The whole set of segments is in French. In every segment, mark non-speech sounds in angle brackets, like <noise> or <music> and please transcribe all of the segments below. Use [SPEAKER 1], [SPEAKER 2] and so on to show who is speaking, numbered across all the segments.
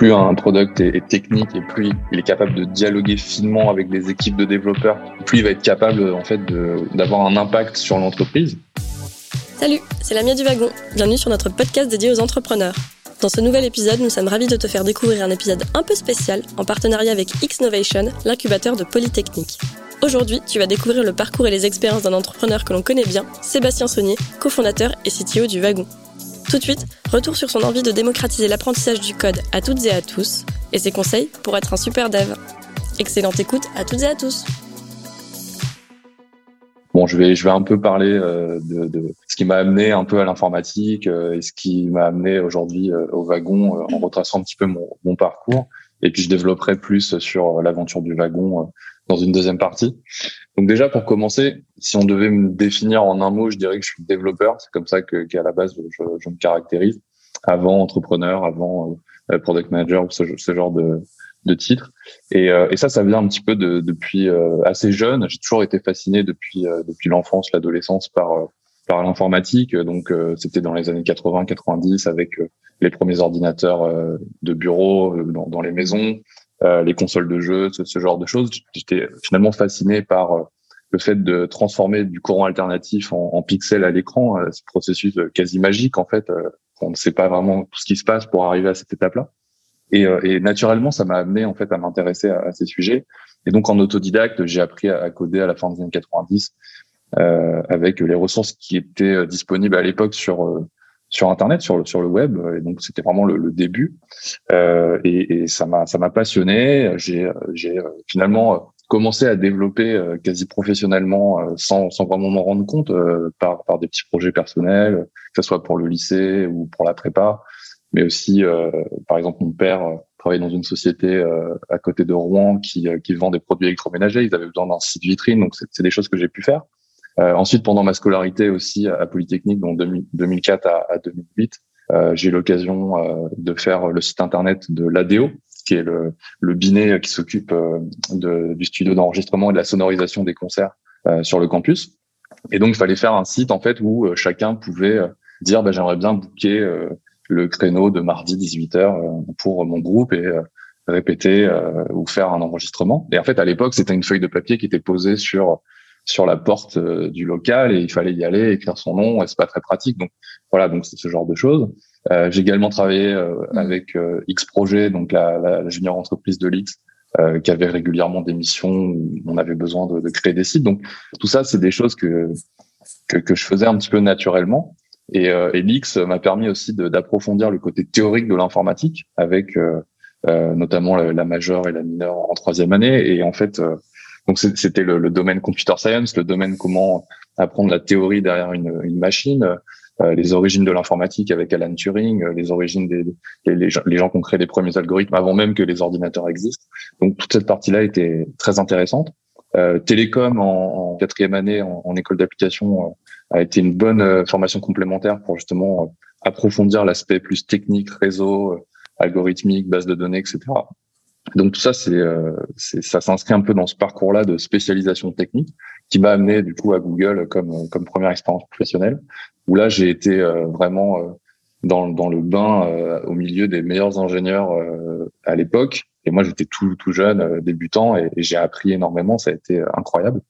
[SPEAKER 1] plus un product est, technique et plus il est capable de dialoguer finement avec des équipes de développeurs, plus il va être capable en fait d'avoir un impact sur l'entreprise.
[SPEAKER 2] Salut, c'est Lamia du Wagon. Bienvenue sur notre podcast dédié aux entrepreneurs. Dans ce nouvel épisode, nous sommes ravis de te faire découvrir un épisode un peu spécial en partenariat avec Xnovation, l'incubateur de Polytechnique. Aujourd'hui, tu vas découvrir le parcours et les expériences d'un entrepreneur que l'on connaît bien, Sébastien Saunier, cofondateur et CTO du Wagon. Tout de suite, retour sur son envie de démocratiser l'apprentissage du code à toutes et à tous, et ses conseils pour être un super dev. Excellente écoute à toutes et à tous.
[SPEAKER 1] Bon, je vais, je vais un peu parler euh, de, ce qui m'a amené un peu à l'informatique euh, et ce qui m'a amené aujourd'hui euh, au wagon en retraçant un petit peu mon, mon, parcours. Et puis je développerai plus sur l'aventure du wagon dans une deuxième partie. Donc déjà pour commencer, si on devait me définir en un mot, je dirais que je suis développeur. C'est comme ça qu'à la base je, me caractérise. Avant entrepreneur, avant product manager ou ce, genre de de titres. Et, euh, et, ça, ça vient un petit peu de, depuis euh, assez jeune. J'ai toujours été fasciné depuis euh, depuis l'enfance, l'adolescence par par l'informatique. Donc c'était dans les années 80-90 avec les premiers ordinateurs de bureau dans, les maisons, les consoles de jeux, ce, genre de choses. J'étais finalement fasciné par le fait de transformer du courant alternatif en, pixels à l'écran, ce processus quasi magique en fait. on ne sait pas vraiment tout ce qui se passe pour arriver à cette étape-là. Et, euh, et naturellement, ça m'a amené en fait à m'intéresser à, ces sujets. Et donc en autodidacte, j'ai appris à, coder à la fin des années 90 euh, avec les ressources qui étaient euh, disponibles à l'époque sur euh, sur internet, sur le sur le web. Et donc c'était vraiment le, le début. Euh, et, et, ça m'a ça m'a passionné. J'ai j'ai finalement commencé à développer quasi professionnellement sans sans vraiment m'en rendre compte par par des petits projets personnels, que ce soit pour le lycée ou pour la prépa mais aussi, euh, par exemple, mon père euh, travaillait dans une société euh, à côté de Rouen qui, qui vend des produits électroménagers. Ils avaient besoin d'un site vitrine, donc c'est des choses que j'ai pu faire. ensuite, pendant ma scolarité aussi à Polytechnique, donc 2004 à, à 2008, j'ai eu l'occasion de faire le site internet de l'ADO, qui est le, binet qui s'occupe du studio d'enregistrement et de la sonorisation des concerts sur le campus. Et donc, il fallait faire un site en fait où chacun pouvait dire bah, j'aimerais bien booker le créneau de mardi 18h euh, pour mon groupe et euh, répéter euh, ou faire un enregistrement. Et en fait, à l'époque, c'était une feuille de papier qui était posée sur sur la porte du local et il fallait y aller, écrire son nom et c'est pas très pratique. Donc voilà, donc c'est ce genre de choses. Euh, j'ai également travaillé mmh. avec X Projet, donc la, la, junior entreprise de l'X, qui avait régulièrement des missions où on avait besoin de, de créer des sites. Donc tout ça, c'est des choses que, que, que je faisais un petit peu naturellement. Et, euh, et l'X m'a permis aussi d'approfondir le côté théorique de l'informatique avec euh, euh, notamment la, majeure et la mineure en troisième année. Et en fait, euh, donc c'était le, le, domaine computer science, le domaine comment apprendre la théorie derrière une, une machine, euh, les origines de l'informatique avec Alan Turing, les origines des les, gens, qui ont créé les premiers algorithmes avant même que les ordinateurs existent. Donc toute cette partie-là était très intéressante. Euh, télécom en, quatrième année en, école d'application a été une bonne euh, formation complémentaire pour justement euh, approfondir l'aspect plus technique, réseau, euh, algorithmique, base de données, etc. Donc tout ça, c'est, ça s'inscrit un peu dans ce parcours-là de spécialisation technique qui m'a amené du coup à Google comme comme première expérience professionnelle où là j'ai été vraiment dans dans le bain au milieu des meilleurs ingénieurs à l'époque et moi j'étais tout tout jeune débutant et j'ai appris énormément, ça a été incroyable.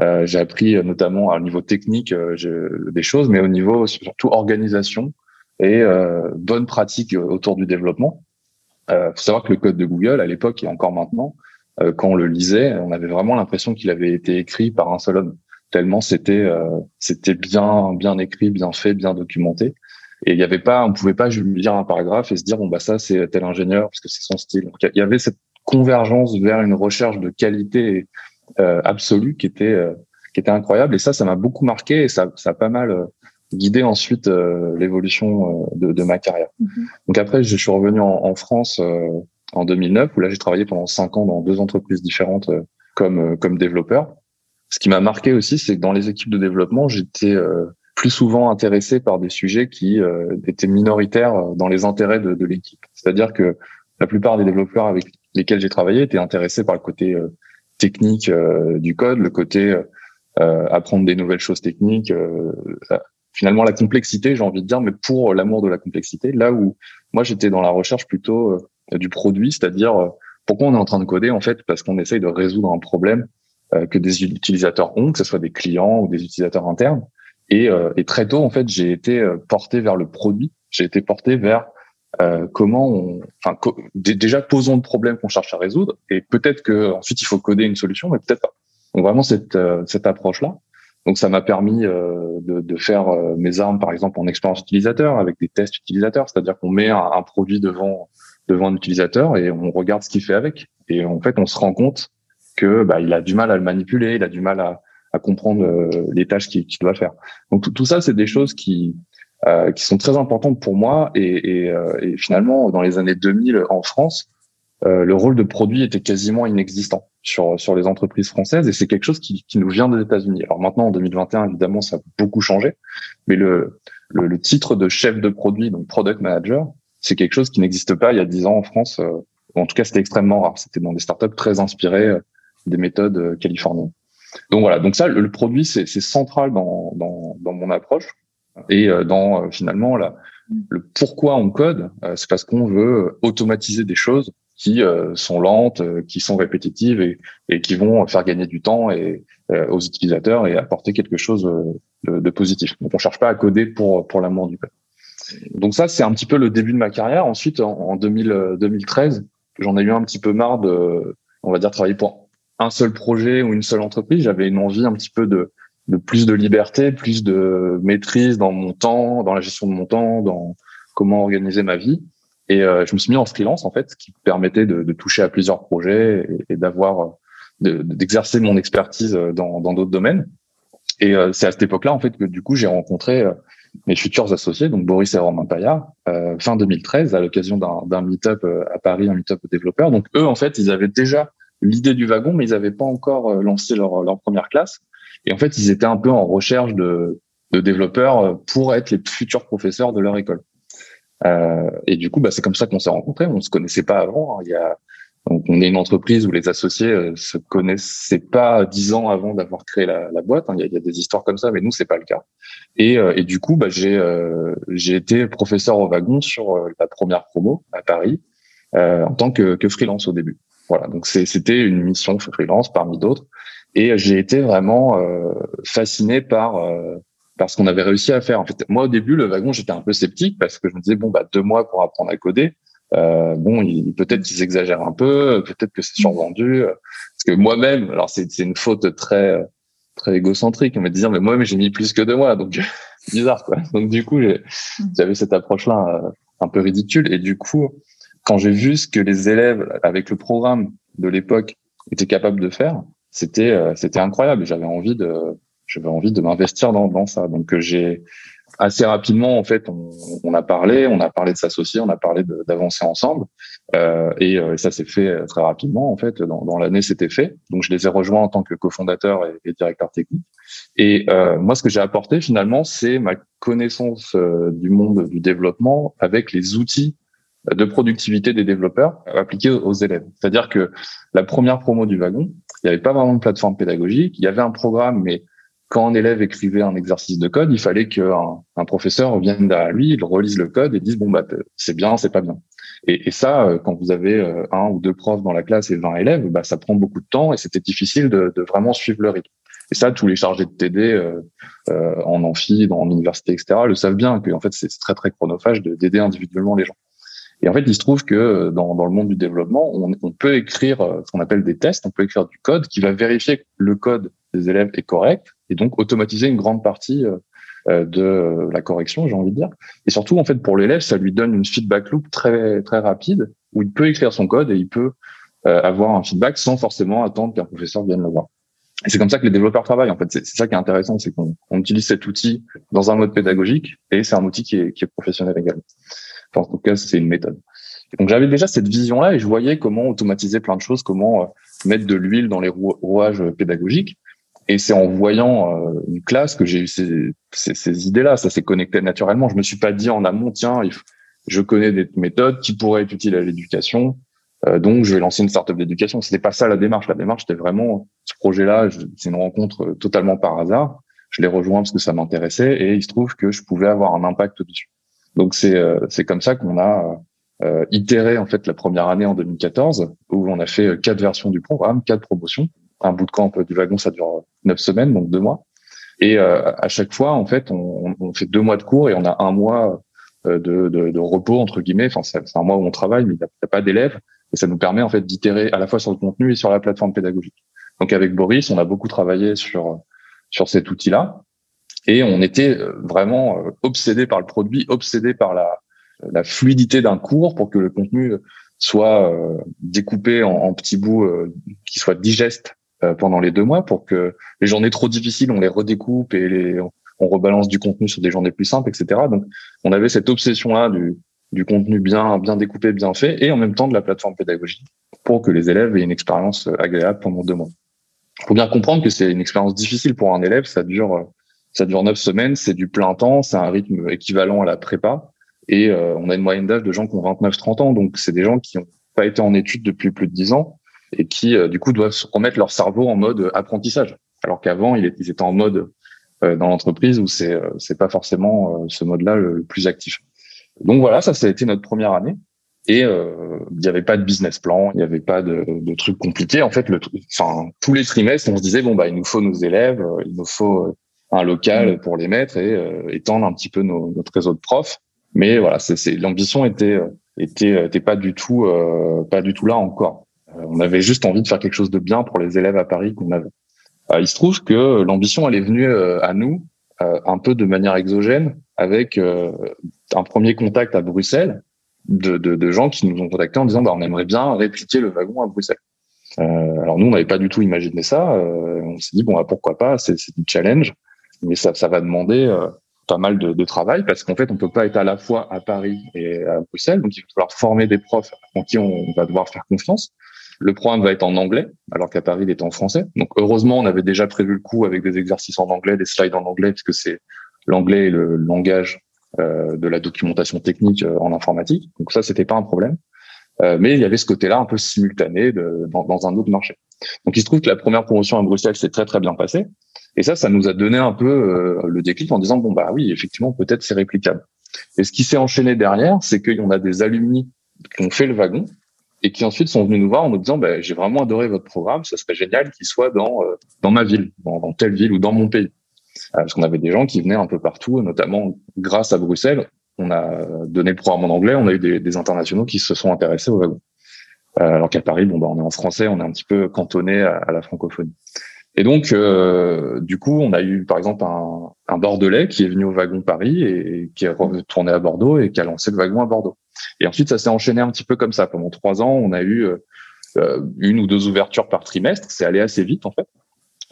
[SPEAKER 1] Euh, j'ai appris euh, notamment au niveau technique euh, des choses, mais au niveau surtout organisation et bonne pratique autour du développement. Il faut savoir que le code de Google, à l'époque et encore maintenant, quand on le lisait, on avait vraiment l'impression qu'il avait été écrit par un seul homme, tellement c'était c'était bien bien écrit, bien fait, bien documenté. Et il y avait pas, on pouvait pas lire un paragraphe et se dire bon bah ça c'est tel ingénieur parce que c'est son style. Donc il y avait cette convergence vers une recherche de qualité euh, absolue qui était euh, qui était incroyable et ça ça m'a beaucoup marqué et ça ça a pas mal euh, guidé ensuite l'évolution de, de, ma carrière. Mm-hmm. Donc après je suis revenu en, en France en 2009 où là j'ai travaillé pendant cinq ans dans deux entreprises différentes comme comme développeur. Ce qui m'a marqué aussi, c'est que dans les équipes de développement, j'étais plus souvent intéressé par des sujets qui étaient minoritaires dans les intérêts de, de l'équipe. C'est-à-dire que la plupart des développeurs avec lesquels j'ai travaillé étaient intéressés par le côté technique euh, du code, le côté euh, apprendre des nouvelles choses techniques, euh, finalement la complexité, j'ai envie de dire, mais pour l'amour de la complexité, là où moi j'étais dans la recherche plutôt du produit, c'est-à-dire pourquoi on est en train de coder en fait parce qu'on essaye de résoudre un problème que des utilisateurs ont, que ce soit des clients ou des utilisateurs internes. Et, et très tôt en fait, j'ai été porté vers le produit. J'ai été porté vers euh, comment on, enfin, déjà posons le problème qu'on cherche à résoudre et peut-être que ensuite il faut coder une solution, mais peut-être pas. Donc vraiment cette euh, cette approche là. Donc ça m'a permis euh, de, de, faire euh, mes armes par exemple en expérience utilisateur avec des tests utilisateurs, c'est-à-dire qu'on met un, produit devant devant un utilisateur et on regarde ce qu'il fait avec. Et en fait on se rend compte que bah, il a du mal à le manipuler, il a du mal à, à comprendre les tâches qu'il doit faire. Donc tout, tout ça c'est des choses qui euh, qui sont très importantes pour moi. Et, et, euh, et, finalement, dans les années 2000 en France, euh, le rôle de produit était quasiment inexistant sur sur les entreprises françaises. Et c'est quelque chose qui, qui nous vient des États-Unis. Alors maintenant, en 2021, évidemment, ça a beaucoup changé. Mais le, le, le titre de chef de produit, donc product manager, c'est quelque chose qui n'existe pas il y a dix ans en France. en tout cas, c'était extrêmement rare. C'était dans des startups très inspirées des méthodes californiennes. Donc voilà. Donc ça, le, produit, c'est central dans, dans, dans mon approche. Et euh, dans euh, finalement la, le pourquoi on code, euh, c'est parce qu'on veut automatiser des choses qui sont lentes, qui sont répétitives et, qui vont faire gagner du temps et, aux utilisateurs et apporter quelque chose de, positif. Donc on cherche pas à coder pour pour l'amour du code. Donc ça c'est un petit peu le début de ma carrière. Ensuite en, en 2000, 2013, j'en ai eu un petit peu marre de, on va dire travailler pour un seul projet ou une seule entreprise. J'avais une envie un petit peu de de plus de liberté, plus de maîtrise dans mon temps, dans la gestion de mon temps, dans comment organiser ma vie. Et euh, je me suis mis en freelance en fait, ce qui permettait de, toucher à plusieurs projets et, d'avoir d'exercer mon expertise dans d'autres domaines. Et euh, c'est à cette époque-là en fait que du coup j'ai rencontré euh, mes futurs associés, donc Boris et Romain Payard, fin 2013 à l'occasion d'un meet-up à Paris, un meet-up développeur. Donc eux en fait ils avaient déjà l'idée du wagon, mais ils n'avaient pas encore lancé leur, leur première classe. Et en fait, ils étaient un peu en recherche de développeurs pour être les futurs professeurs de leur école. Euh, et du coup, bah, c'est comme ça qu'on s'est rencontrés. On se connaissait pas avant. Hein. Il y a, donc, on est une entreprise où les associés euh, se connaissaient pas dix ans avant d'avoir créé la, boîte. Hein. Il, y a, des histoires comme ça, mais nous, c'est pas le cas. Et, euh, du coup, bah, j'ai euh, j'ai été professeur au wagon sur la première promo à Paris en tant que, que freelance au début. Voilà. Donc c'était une mission freelance parmi d'autres. Et j'ai été vraiment fasciné par euh, par ce qu'on avait réussi à faire. En fait, moi au début, le wagon, j'étais un peu sceptique parce que je me disais bon bah deux mois pour apprendre à coder. Euh, bon, peut-être qu'ils exagèrent un peu, peut-être que c'est survendu. Parce que moi-même, alors c'est une faute très très égocentrique, on va dire mais moi même j'ai mis plus que deux mois, donc <laughs> bizarre quoi. Donc du coup, j'avais cette approche-là euh, un peu ridicule et du coup, quand j'ai vu ce que les élèves avec le programme de l'époque étaient capables de faire, c'était euh, c'était incroyable. J'avais envie de j'avais envie de m'investir dans, dans ça. Donc euh, j'ai assez rapidement en fait on, on, a parlé, on a parlé de s'associer, on a parlé d'avancer ensemble euh, et euh, ça s'est fait très rapidement en fait. Dans, dans l'année c'était fait. Donc je les ai rejoints en tant que cofondateur et, et directeur technique. Et euh, moi ce que j'ai apporté finalement c'est ma connaissance du monde du développement avec les outils de productivité des développeurs appliqués aux élèves. C'est-à-dire que la première promo du wagon, il n'y avait pas vraiment de plateforme pédagogique. Il y avait un programme, mais quand un élève écrivait un exercice de code, il fallait qu'un un professeur vienne derrière lui, il relise le code et dise bon bah c'est bien, c'est pas bien. Et, et, ça, euh, quand vous avez euh, un ou deux profs dans la classe et 20 élèves, bah ça prend beaucoup de temps et c'était difficile de, de, vraiment suivre le rythme. Et ça, tous les chargés de TD euh, euh, en amphi, dans l'université, etc., le savent bien que fait c'est très très chronophage d'aider individuellement les gens. Et en fait, il se trouve que euh, dans, dans le monde du développement, on, on, peut écrire ce qu'on appelle des tests, on peut écrire du code qui va vérifier que le code des élèves est correct et donc automatiser une grande partie euh, de la correction, j'ai envie de dire. Et surtout, en fait, pour l'élève, ça lui donne une feedback loop très très rapide où il peut écrire son code et il peut avoir un feedback sans forcément attendre qu'un professeur vienne le voir. Et c'est comme ça que les développeurs travaillent. En fait, c'est ça qui est intéressant, c'est qu'on utilise cet outil dans un mode pédagogique et c'est un outil qui est, qui est professionnel également en tout cas, c'est une méthode. donc j'avais déjà cette vision-là et je voyais comment automatiser plein de choses, comment euh, mettre de l'huile dans les rouages pédagogiques. Et c'est en voyant euh, une classe que j'ai eu ces, ces, ces idées-là. Ça s'est connecté naturellement. Je me suis pas dit en amont, tiens, je connais des méthodes qui pourraient être utiles à l'éducation, euh, donc je vais lancer une startup d'éducation. C'était pas ça la démarche. La démarche, c'était vraiment ce projet-là. C'est une rencontre totalement par hasard. Je l'ai rejoint parce que ça m'intéressait et il se trouve que je pouvais avoir un impact dessus. Donc c'est euh, c'est comme ça qu'on a euh, itéré en fait la première année en 2014 où on a fait quatre versions du programme, quatre promotions. Un bootcamp du wagon, ça dure neuf semaines, donc deux mois. Et à chaque fois, en fait, on, on, fait deux mois de cours et on a un mois de, de, de repos entre guillemets. Enfin, c'est un mois où on travaille, mais il n'y a, pas d'élèves et ça nous permet en fait d'itérer à la fois sur le contenu et sur la plateforme pédagogique. Donc avec Boris, on a beaucoup travaillé sur sur cet outil-là et on était vraiment obsédé par le produit, obsédé par la la fluidité d'un cours pour que le contenu soit euh, découpé en, petits bouts euh, qui soient digestes euh, pendant les deux mois pour que les journées trop difficiles, on les redécoupe et les, on rebalance du contenu sur des journées plus simples, etc. Donc, on avait cette obsession-là du, du contenu bien, bien découpé, bien fait, et en même temps de la plateforme pédagogique pour que les élèves aient une expérience agréable pendant deux mois. Il faut bien comprendre que c'est une expérience difficile pour un élève. Ça dure, ça dure neuf semaines, c'est du plein temps, c'est un rythme équivalent à la prépa. Et euh, on a une moyenne d'âge de gens qui ont 29-30 ans, donc c'est des gens qui n'ont pas été en études depuis plus de 10 ans et qui euh, du coup doivent remettre leur cerveau en mode apprentissage, alors qu'avant ils étaient en mode euh, dans l'entreprise où c'est c'est pas forcément ce mode-là le, plus actif. Donc voilà, ça ça a été notre première année. Et il n'y avait pas de business plan, il n'y avait pas de, de trucs compliqués. En fait, le, enfin, tous les trimestres, on se disait bon bah il nous faut nos élèves, il nous faut un local pour les mettre et étendre un petit peu nos, notre réseau de profs. Mais voilà, c'est l'ambition était était était pas du tout euh, pas du tout là encore. Euh, on avait juste envie de faire quelque chose de bien pour les élèves à Paris qu'on avait. Euh, il se trouve que l'ambition elle est venue à nous un peu de manière exogène avec un premier contact à Bruxelles de, gens qui nous ont contactés en disant bah, on aimerait bien répliquer le wagon à Bruxelles. Euh, alors nous on n'avait pas du tout imaginé ça. on s'est dit bon bah, pourquoi pas c'est du challenge, mais ça va demander pas mal de, travail parce qu'en fait, on peut pas être à la fois à Paris et à Bruxelles. Donc, il va falloir former des profs en qui on va devoir faire confiance. Le programme va être en anglais, alors qu'à Paris, il est en français. Donc, heureusement, on avait déjà prévu le coup avec des exercices en anglais, des slides en anglais, puisque c'est l'anglais et le langage euh, de la documentation technique euh, en informatique. Donc, ça, c'était pas un problème. Euh, mais il y avait ce côté-là un peu simultané de, dans, dans, un autre marché. Donc, il se trouve que la première promotion à Bruxelles s'est très, très bien passée. Et ça, ça nous a donné un peu le déclic en disant bon bah oui, effectivement, peut-être c'est réplicable. Et ce qui s'est enchaîné derrière, c'est qu'il y en a des alumni qui ont fait le wagon et qui ensuite sont venus nous voir en nous disant bah, j'ai vraiment adoré votre programme, ça serait génial qu'il soit dans euh, dans ma ville, dans, telle ville ou dans mon pays. Euh, parce qu'on avait des gens qui venaient un peu partout, notamment grâce à Bruxelles. On a donné le programme en anglais, on a eu des, des internationaux qui se sont intéressés au wagon. alors qu'à Paris, bon, bah, on est en français, on est un petit peu cantonné à, à la francophonie. Et donc, euh, du coup, on a eu par exemple un, un, Bordelais qui est venu au wagon Paris et qui est retourné à Bordeaux et qui a lancé le wagon à Bordeaux. Et ensuite, ça s'est enchaîné un petit peu comme ça. Pendant trois ans, on a eu euh, une ou deux ouvertures par trimestre. C'est allé assez vite en fait.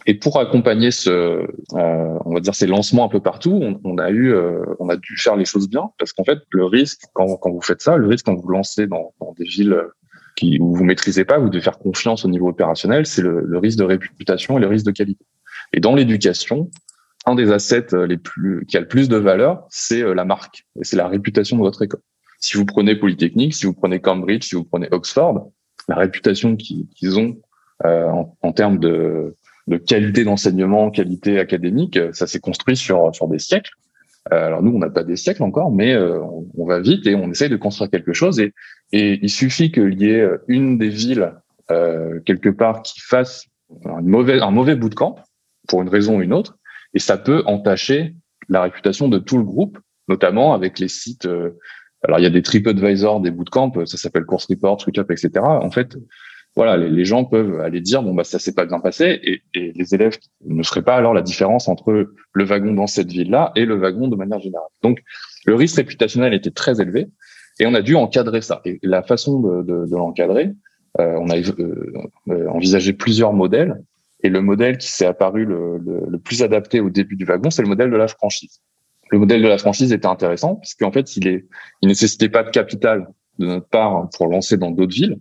[SPEAKER 1] Et pour accompagner ce, euh, on va dire ces lancements un peu partout, on, a eu, euh, on a dû faire les choses bien parce qu'en fait, le risque quand, vous faites ça, le risque quand vous lancez dans, des villes qui, où vous maîtrisez pas, vous devez faire confiance au niveau opérationnel, c'est le, le, risque de réputation et le risque de qualité. Et dans l'éducation, un des assets euh, les plus, qui a le plus de valeur, c'est euh, la marque et c'est la réputation de votre école. Si vous prenez Polytechnique, si vous prenez Cambridge, si vous prenez Oxford, la réputation qu'ils ont euh, en, en, termes de, de qualité d'enseignement, qualité académique, ça s'est construit sur, sur des siècles. Euh, alors nous, on n'a pas des siècles encore, mais euh, on, va vite et on essaye de construire quelque chose. Et, et il suffit qu'il y ait une des villes euh, quelque part qui fasse un mauvais, un mauvais bout de camp pour une raison ou une autre, et ça peut entacher la réputation de tout le groupe, notamment avec les sites. Alors il y a des TripAdvisor, des bootcamps, ça s'appelle Course Report, SwitchUp, etc. En fait, voilà, les, gens peuvent aller dire bon bah ça s'est pas bien passé et, les élèves ne feraient pas alors la différence entre le wagon dans cette ville-là et le wagon de manière générale. Donc le risque réputationnel était très élevé et on a dû encadrer ça. Et la façon de, de, de l'encadrer, euh, on a euh, euh, envisagé plusieurs modèles et le modèle qui s'est apparu le, le, plus adapté au début du wagon, c'est le modèle de la franchise. Le modèle de la franchise était intéressant puisqu'en fait il est, il nécessitait pas de capital de notre part pour lancer dans d'autres villes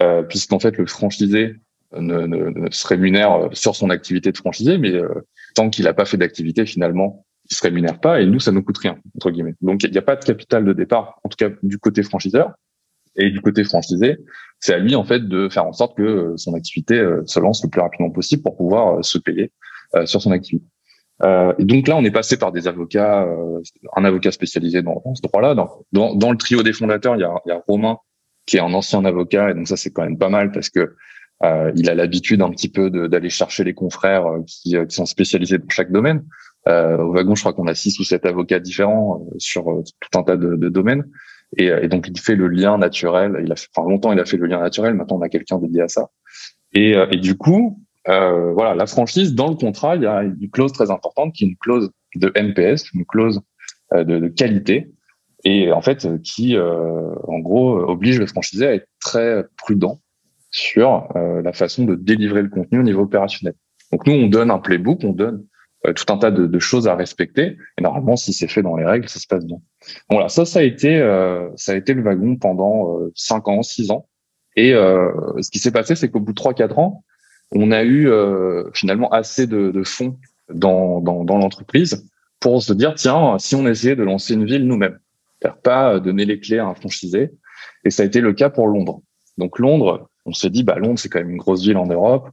[SPEAKER 1] euh, puisqu'en fait le franchisé ne, ne, ne, se rémunère sur son activité de franchisé, mais euh, tant qu'il n'a pas fait d'activité finalement, il se rémunère pas et nous ça nous coûte rien entre guillemets. Donc il n'y a pas de capital de départ, en tout cas du côté franchiseur et du côté franchisé, c'est à lui en fait de faire en sorte que euh, son activité se lance le plus rapidement possible pour pouvoir se payer sur son activité. Euh, et donc là, on est passé par des avocats, euh, un avocat spécialisé dans, ce droit-là. Dans, le trio des fondateurs, il y a, Romain, qui est un ancien avocat, et donc ça c'est quand même pas mal parce que euh, il a l'habitude un petit peu d'aller chercher les confrères qui, sont spécialisés dans chaque domaine. au wagon, je crois qu'on a six ou sept avocats différents sur tout un tas de, domaines. Et, donc il fait le lien naturel. Il a fait, enfin longtemps il a fait le lien naturel. Maintenant on a quelqu'un dédié à ça. Et du coup, euh, voilà, la franchise, dans le contrat, il y a une clause très importante qui est une clause de NPS, une clause euh, de, qualité, et en fait qui, euh, en gros, oblige le franchisé à être très prudent sur euh, la façon de délivrer le contenu au niveau opérationnel. Donc nous, on donne un playbook, on donne euh, tout un tas de, de, choses à respecter, et normalement, si c'est fait dans les règles, ça se passe bien. Voilà, ça, ça a été, ça a été le wagon pendant cinq ans, six ans. Et ce qui s'est passé, c'est qu'au bout de trois, quatre ans, on a eu euh, finalement assez de, de fonds dans, dans, dans l'entreprise pour se dire tiens si on essayait de lancer une ville nous-mêmes, pas donner les clés à un franchisé. Et ça a été le cas pour Londres. Donc Londres, on s'est dit bah Londres c'est quand même une grosse ville en Europe.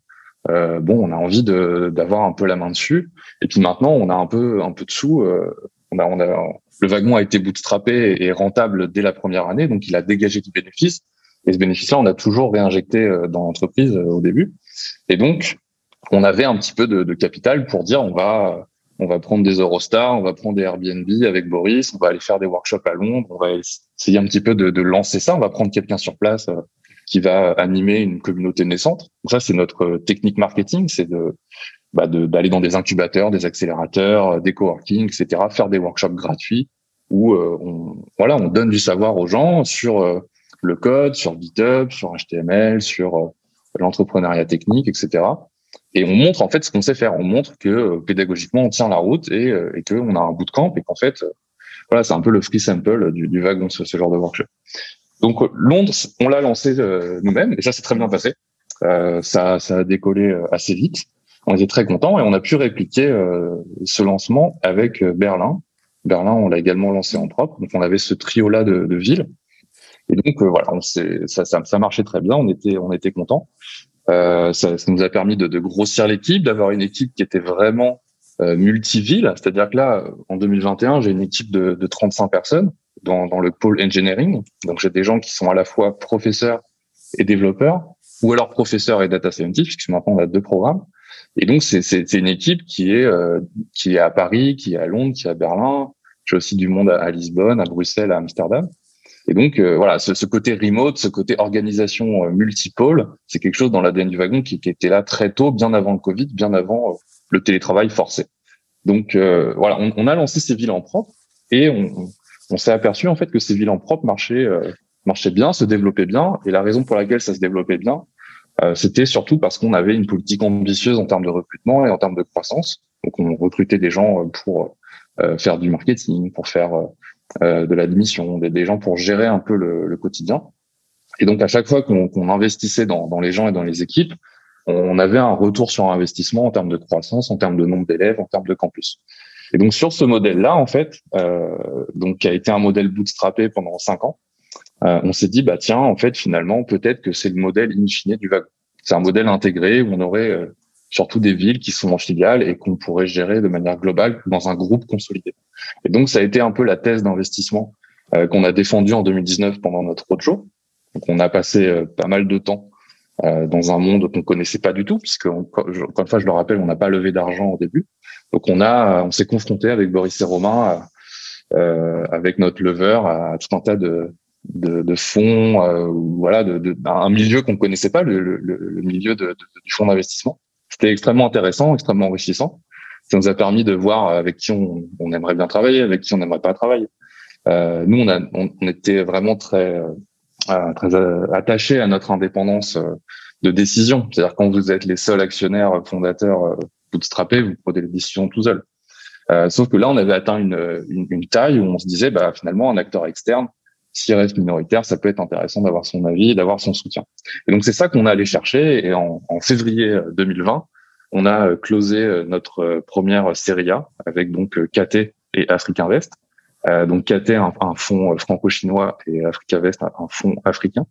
[SPEAKER 1] Euh, bon, on a envie d'avoir un peu la main dessus. Et puis maintenant, on a un peu un peu de sous. Euh, on a, on a le wagon a été bootstrappé et rentable dès la première année, donc il a dégagé du bénéfice. Et ce bénéfice-là, on a toujours réinjecté euh, dans l'entreprise euh, au début. Et donc, on avait un petit peu de, capital pour dire on va on va prendre des Eurostars, on va prendre des Airbnb avec Boris, on va aller faire des workshops à Londres, on va essayer un petit peu de, lancer ça, on va prendre quelqu'un sur place euh, qui va animer une communauté naissante. Donc ça, c'est notre technique marketing, c'est de bah d'aller dans des incubateurs, des accélérateurs, des coworking, etc., faire des workshops gratuits où on voilà, on donne du savoir aux gens sur le code, sur GitHub, sur HTML, sur euh, l'entrepreneuriat technique, etc. Et on montre en fait ce qu'on sait faire. On montre que euh, pédagogiquement on tient la route et, euh, et qu'on a un bout de camp et qu'en fait, voilà, c'est un peu le free sample du, du wagon ce, ce genre de workshop. Donc Londres, on l'a lancé nous-mêmes et ça s'est très bien passé. Euh, ça, ça a décollé assez vite. On était très contents et on a pu répliquer ce lancement avec Berlin. Berlin, on l'a également lancé en propre. Donc on avait ce trio-là de, de villes et donc euh, voilà, on ça, ça, ça, marchait très bien. On était, on était content. Euh, ça, ça, nous a permis de, de grossir l'équipe, d'avoir une équipe qui était vraiment euh, multiville. C'est-à-dire que là, en 2021, j'ai une équipe de, de 35 personnes dans, dans, le pôle engineering. Donc j'ai des gens qui sont à la fois professeurs et développeurs, ou alors professeurs et data scientists, puisque maintenant on a deux programmes. Et donc c'est une équipe qui est euh, qui est à Paris, qui est à Londres, qui est à Berlin. J'ai aussi du monde à, à Lisbonne, à Bruxelles, à Amsterdam. Et donc euh, voilà, ce, ce, côté remote, ce côté organisation euh, multipôle, c'est quelque chose dans l'ADN du wagon qui, était là très tôt, bien avant le Covid, bien avant euh, le télétravail forcé. Donc voilà, on, on, a lancé ces villes en propre et on, on s'est aperçu en fait que ces villes en propre marchaient marchaient bien, se développaient bien. Et la raison pour laquelle ça se développait bien, c'était surtout parce qu'on avait une politique ambitieuse en termes de recrutement et en termes de croissance. Donc on recrutait des gens pour faire du marketing, pour faire euh, de l'admission, des, gens pour gérer un peu le, le quotidien. Et donc à chaque fois qu'on investissait dans, dans, les gens et dans les équipes, on avait un retour sur investissement en termes de croissance, en termes de nombre d'élèves, en termes de campus. Et donc sur ce modèle-là, en fait, euh, donc qui a été un modèle bootstrappé pendant cinq ans, euh, on s'est dit bah tiens, en fait finalement peut-être que c'est le modèle in fine du wagon. C'est un modèle intégré où on aurait euh, surtout des villes qui sont en filiale et qu'on pourrait gérer de manière globale dans un groupe consolidé. Et donc, ça a été un peu la thèse d'investissement euh, qu'on a défendue en 2019 pendant notre roadshow. Donc, on a passé euh, pas mal de temps euh, dans un monde qu'on connaissait pas du tout, puisque encore une fois, je le rappelle, on n'a pas levé d'argent au début. Donc, on a, on s'est confronté avec Boris et Romain, avec notre lever, à tout un tas de fonds, voilà, de, de, un milieu qu'on connaissait pas, le, milieu du fonds d'investissement. C'était extrêmement intéressant, extrêmement enrichissant. Ça nous a permis de voir avec qui on, on aimerait bien travailler, avec qui on n'aimerait pas travailler. Euh, nous, on, a, on, était vraiment très, euh, très euh, attachés à notre indépendance euh, de décision. C'est-à-dire quand vous êtes les seuls actionnaires fondateurs euh, bootstrappés, vous prenez les décisions tout seul. Euh, sauf que là, on avait atteint une, une, une, taille où on se disait, bah, finalement, un acteur externe, s'il reste minoritaire, ça peut être intéressant d'avoir son avis, d'avoir son soutien. Et donc c'est ça qu'on a allé chercher. Et en, en, février 2020, on a closé notre première série A avec donc KT et Afrique Invest. Euh, donc KT, un, un fonds franco-chinois, et Afrique Invest, un fonds africain,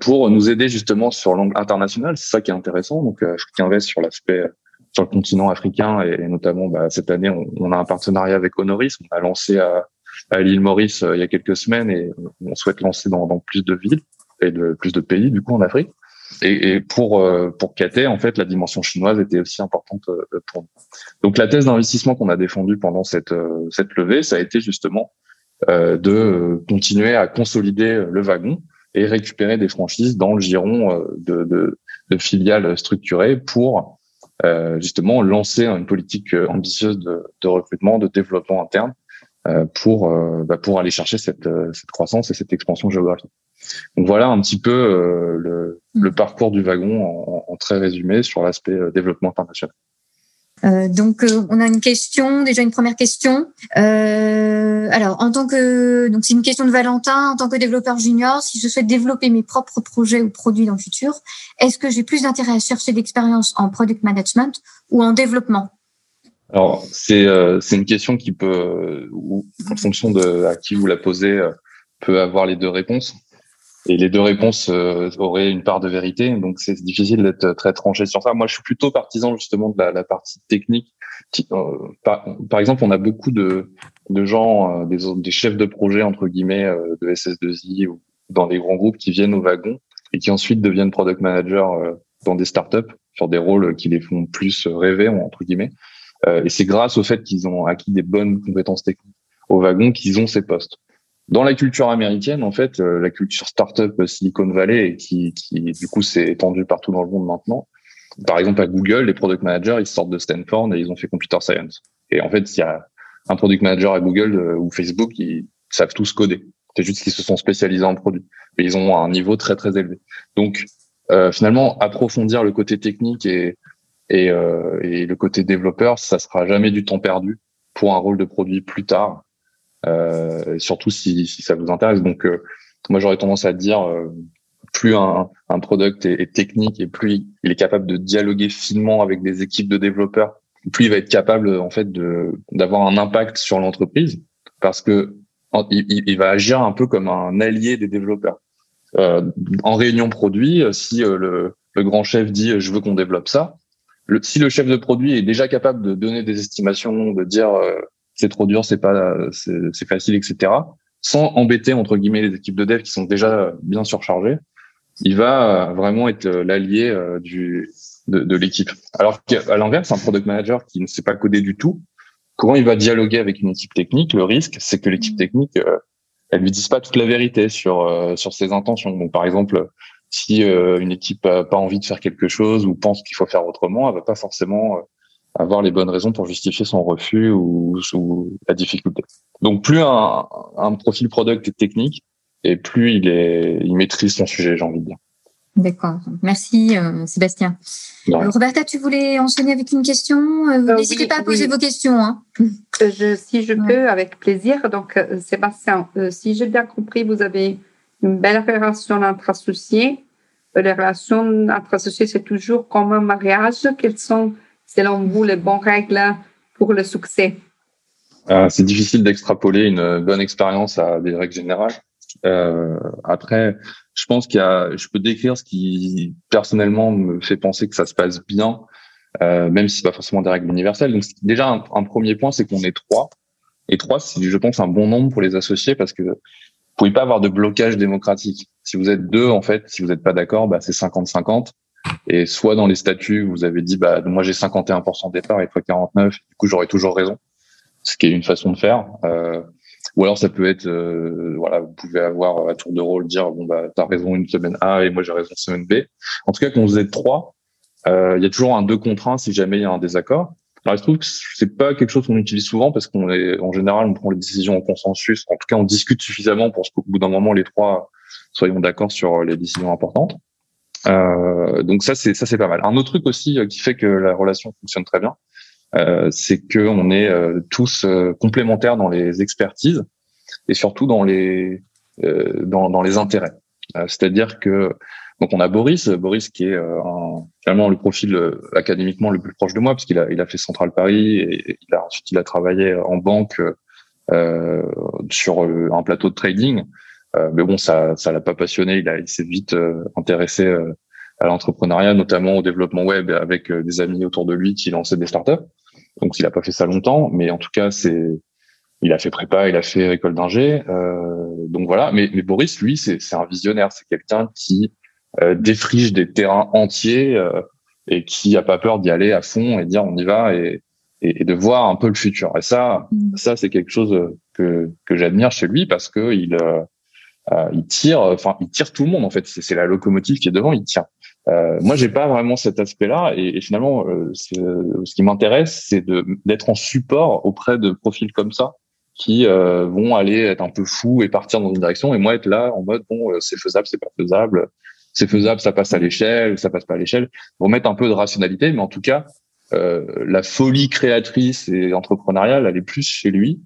[SPEAKER 1] pour nous aider justement sur l'angle international. C'est ça qui est intéressant. Donc Afrique Invest sur l'aspect sur le continent africain et, notamment bah, cette année, on, a un partenariat avec Honoris. On a lancé à, à l'île Maurice il y a quelques semaines et on souhaite lancer dans, dans plus de villes et de plus de pays du coup en Afrique. Et, et pour pour KT, en fait, la dimension chinoise était aussi importante pour nous. Donc la thèse d'investissement qu'on a défendue pendant cette cette levée, ça a été justement de continuer à consolider le wagon et récupérer des franchises dans le giron euh, de, de, de filiales structurées pour euh, justement lancer une politique euh, ambitieuse de, de recrutement, de développement interne pour bah pour aller chercher cette, cette croissance et cette expansion géographique. Donc voilà un petit peu le, le, parcours du wagon en, en très résumé sur l'aspect développement international.
[SPEAKER 3] Euh, donc, euh, on a une question, déjà une première question. Euh, alors, en tant que, donc c'est une question de Valentin, en tant que développeur junior, si je souhaite développer mes propres projets ou produits dans le futur, est-ce que j'ai plus d'intérêt à chercher d'expérience en product management ou en développement?
[SPEAKER 1] Alors, c'est euh, une question qui peut, en fonction de à qui vous la posez, peut avoir les deux réponses et les deux réponses euh, auraient une part de vérité. Donc c'est difficile d'être très tranché sur ça. Moi, je suis plutôt partisan justement de la, la partie technique. Euh, par, exemple, on a beaucoup de, de gens, euh, des, des, chefs de projet entre guillemets de SS2I ou dans des grands groupes qui viennent au wagon et qui ensuite deviennent product managers dans des startups sur des rôles qui les font plus rêver entre guillemets. Et c'est grâce au fait qu'ils ont acquis des bonnes compétences techniques au wagon qu'ils ont ces postes. Dans la culture américaine, en fait, euh, la culture startup Silicon Valley, qui, qui du coup s'est étendue partout dans le monde maintenant. Par exemple, à Google, les product managers, ils sortent de Stanford et ils ont fait computer science. Et en fait, il y a un product manager à Google euh, ou Facebook, ils savent tous coder. C'est juste qu'ils se sont spécialisés en produit. Mais ils ont un niveau très très élevé. Donc, euh, finalement, approfondir le côté technique et et, euh, et le côté développeur, ça sera jamais du temps perdu pour un rôle de produit plus tard euh, surtout si, si, ça vous intéresse. Donc, euh, moi, j'aurais tendance à dire, euh, plus un, un product est, technique et plus il est capable de dialoguer finement avec des équipes de développeurs, plus il va être capable en fait d'avoir un impact sur l'entreprise parce que il, il, va agir un peu comme un allié des développeurs. Euh, en réunion produit, si le, le, grand chef dit je veux qu'on développe ça, le, si le chef de produit est déjà capable de donner des estimations, de dire c'est trop dur, c'est pas, c'est facile, etc. Sans embêter entre guillemets les équipes de dev qui sont déjà bien surchargées, il va vraiment être l'allié euh, du de, de l'équipe. Alors qu'à l'inverse, un product manager qui ne sait pas coder du tout, comment il va dialoguer avec une équipe technique? Le risque, c'est que l'équipe mm. technique, euh, elle lui dise pas toute la vérité sur euh, sur ses intentions. Donc par exemple, si euh, une équipe a pas envie de faire quelque chose ou pense qu'il faut faire autrement, elle va pas forcément avoir les bonnes raisons pour justifier son refus ou, la difficulté. Donc plus un, un, profil product est technique et plus il est il maîtrise son sujet, j'ai envie de dire.
[SPEAKER 3] D'accord. Merci euh, Sébastien. Euh, Roberta, tu voulais enchaîner avec une question? Euh, N'hésitez pas à poser vos questions. Hein.
[SPEAKER 4] Je, si je peux, avec plaisir. Donc Sébastien, si j'ai bien compris, vous avez une belle relation entre associés. Les relations entre associés, c'est toujours comme un mariage. Quels sont selon vous, les bonnes règles pour le succès
[SPEAKER 1] euh, C'est difficile d'extrapoler une bonne expérience à des règles générales. Euh, après, je pense qu'il y a, je peux décrire ce qui personnellement me fait penser que ça se passe bien, euh, même si c'est pas forcément des règles universelles. Donc déjà un, premier point, c'est qu'on est trois. Et trois, c'est je pense un bon nombre pour les associer parce que pouvez pas avoir de blocage démocratique. Si vous êtes deux, en fait, si vous n'êtes pas d'accord, bah, c'est 50-50. Et soit dans les statuts, vous avez dit, bah, moi j'ai 51% de départ et toi 49, du coup j'aurais toujours raison, ce qui est une façon de faire. Euh, ou alors ça peut être, euh, voilà, vous pouvez avoir à tour de rôle dire, bon bah t'as raison une semaine A et moi j'ai raison une semaine B. En tout cas, quand vous êtes trois, euh, il y a toujours un deux contre un si jamais il y a un désaccord. Alors je trouve que c'est pas quelque chose qu'on utilise souvent parce qu'on est, en général, on prend les décisions en consensus. En tout cas, on discute suffisamment pour qu'au bout d'un moment les trois soyons d'accord sur les décisions importantes. Euh, donc ça c'est ça c'est pas mal. Un autre truc aussi euh, qui fait que la relation fonctionne très bien, euh, c'est que on est euh, tous complémentaires dans les expertises et surtout dans les dans, dans les intérêts. C'est-à-dire que donc on a Boris, Boris qui est un, finalement le profil académiquement le plus proche de moi parce qu'il a il a fait Central Paris et il a ensuite il a travaillé en banque euh, sur un plateau de trading. Euh, mais bon, ça, ça l'a pas passionné. Il, a, il s'est vite euh, intéressé euh, à l'entrepreneuriat, notamment au développement web, avec des amis autour de lui qui lançaient des startups. Donc, il a pas fait ça longtemps, mais en tout cas, c'est il a fait prépa, il a fait école d'ingé. Euh, donc voilà. Mais, mais Boris, lui, c'est un visionnaire. C'est quelqu'un qui euh, défriche des terrains entiers euh, et qui a pas peur d'y aller à fond et dire on y va et, et, de voir un peu le futur. Et ça, mm. ça c'est quelque chose que que j'admire chez lui parce que il euh, euh, il tire, enfin il tire tout le monde en fait. C'est la locomotive qui est devant, il tire. Euh, moi, j'ai pas vraiment cet aspect-là, et, et, finalement, ce qui m'intéresse, c'est d'être en support auprès de profils comme ça, qui euh, vont aller être un peu fous et partir dans une direction et moi être là en mode bon euh, c'est faisable c'est pas faisable c'est faisable ça passe à l'échelle ça passe pas à l'échelle. Remettre un peu de rationalité mais en tout cas euh, la folie créatrice et entrepreneuriale elle est plus chez lui.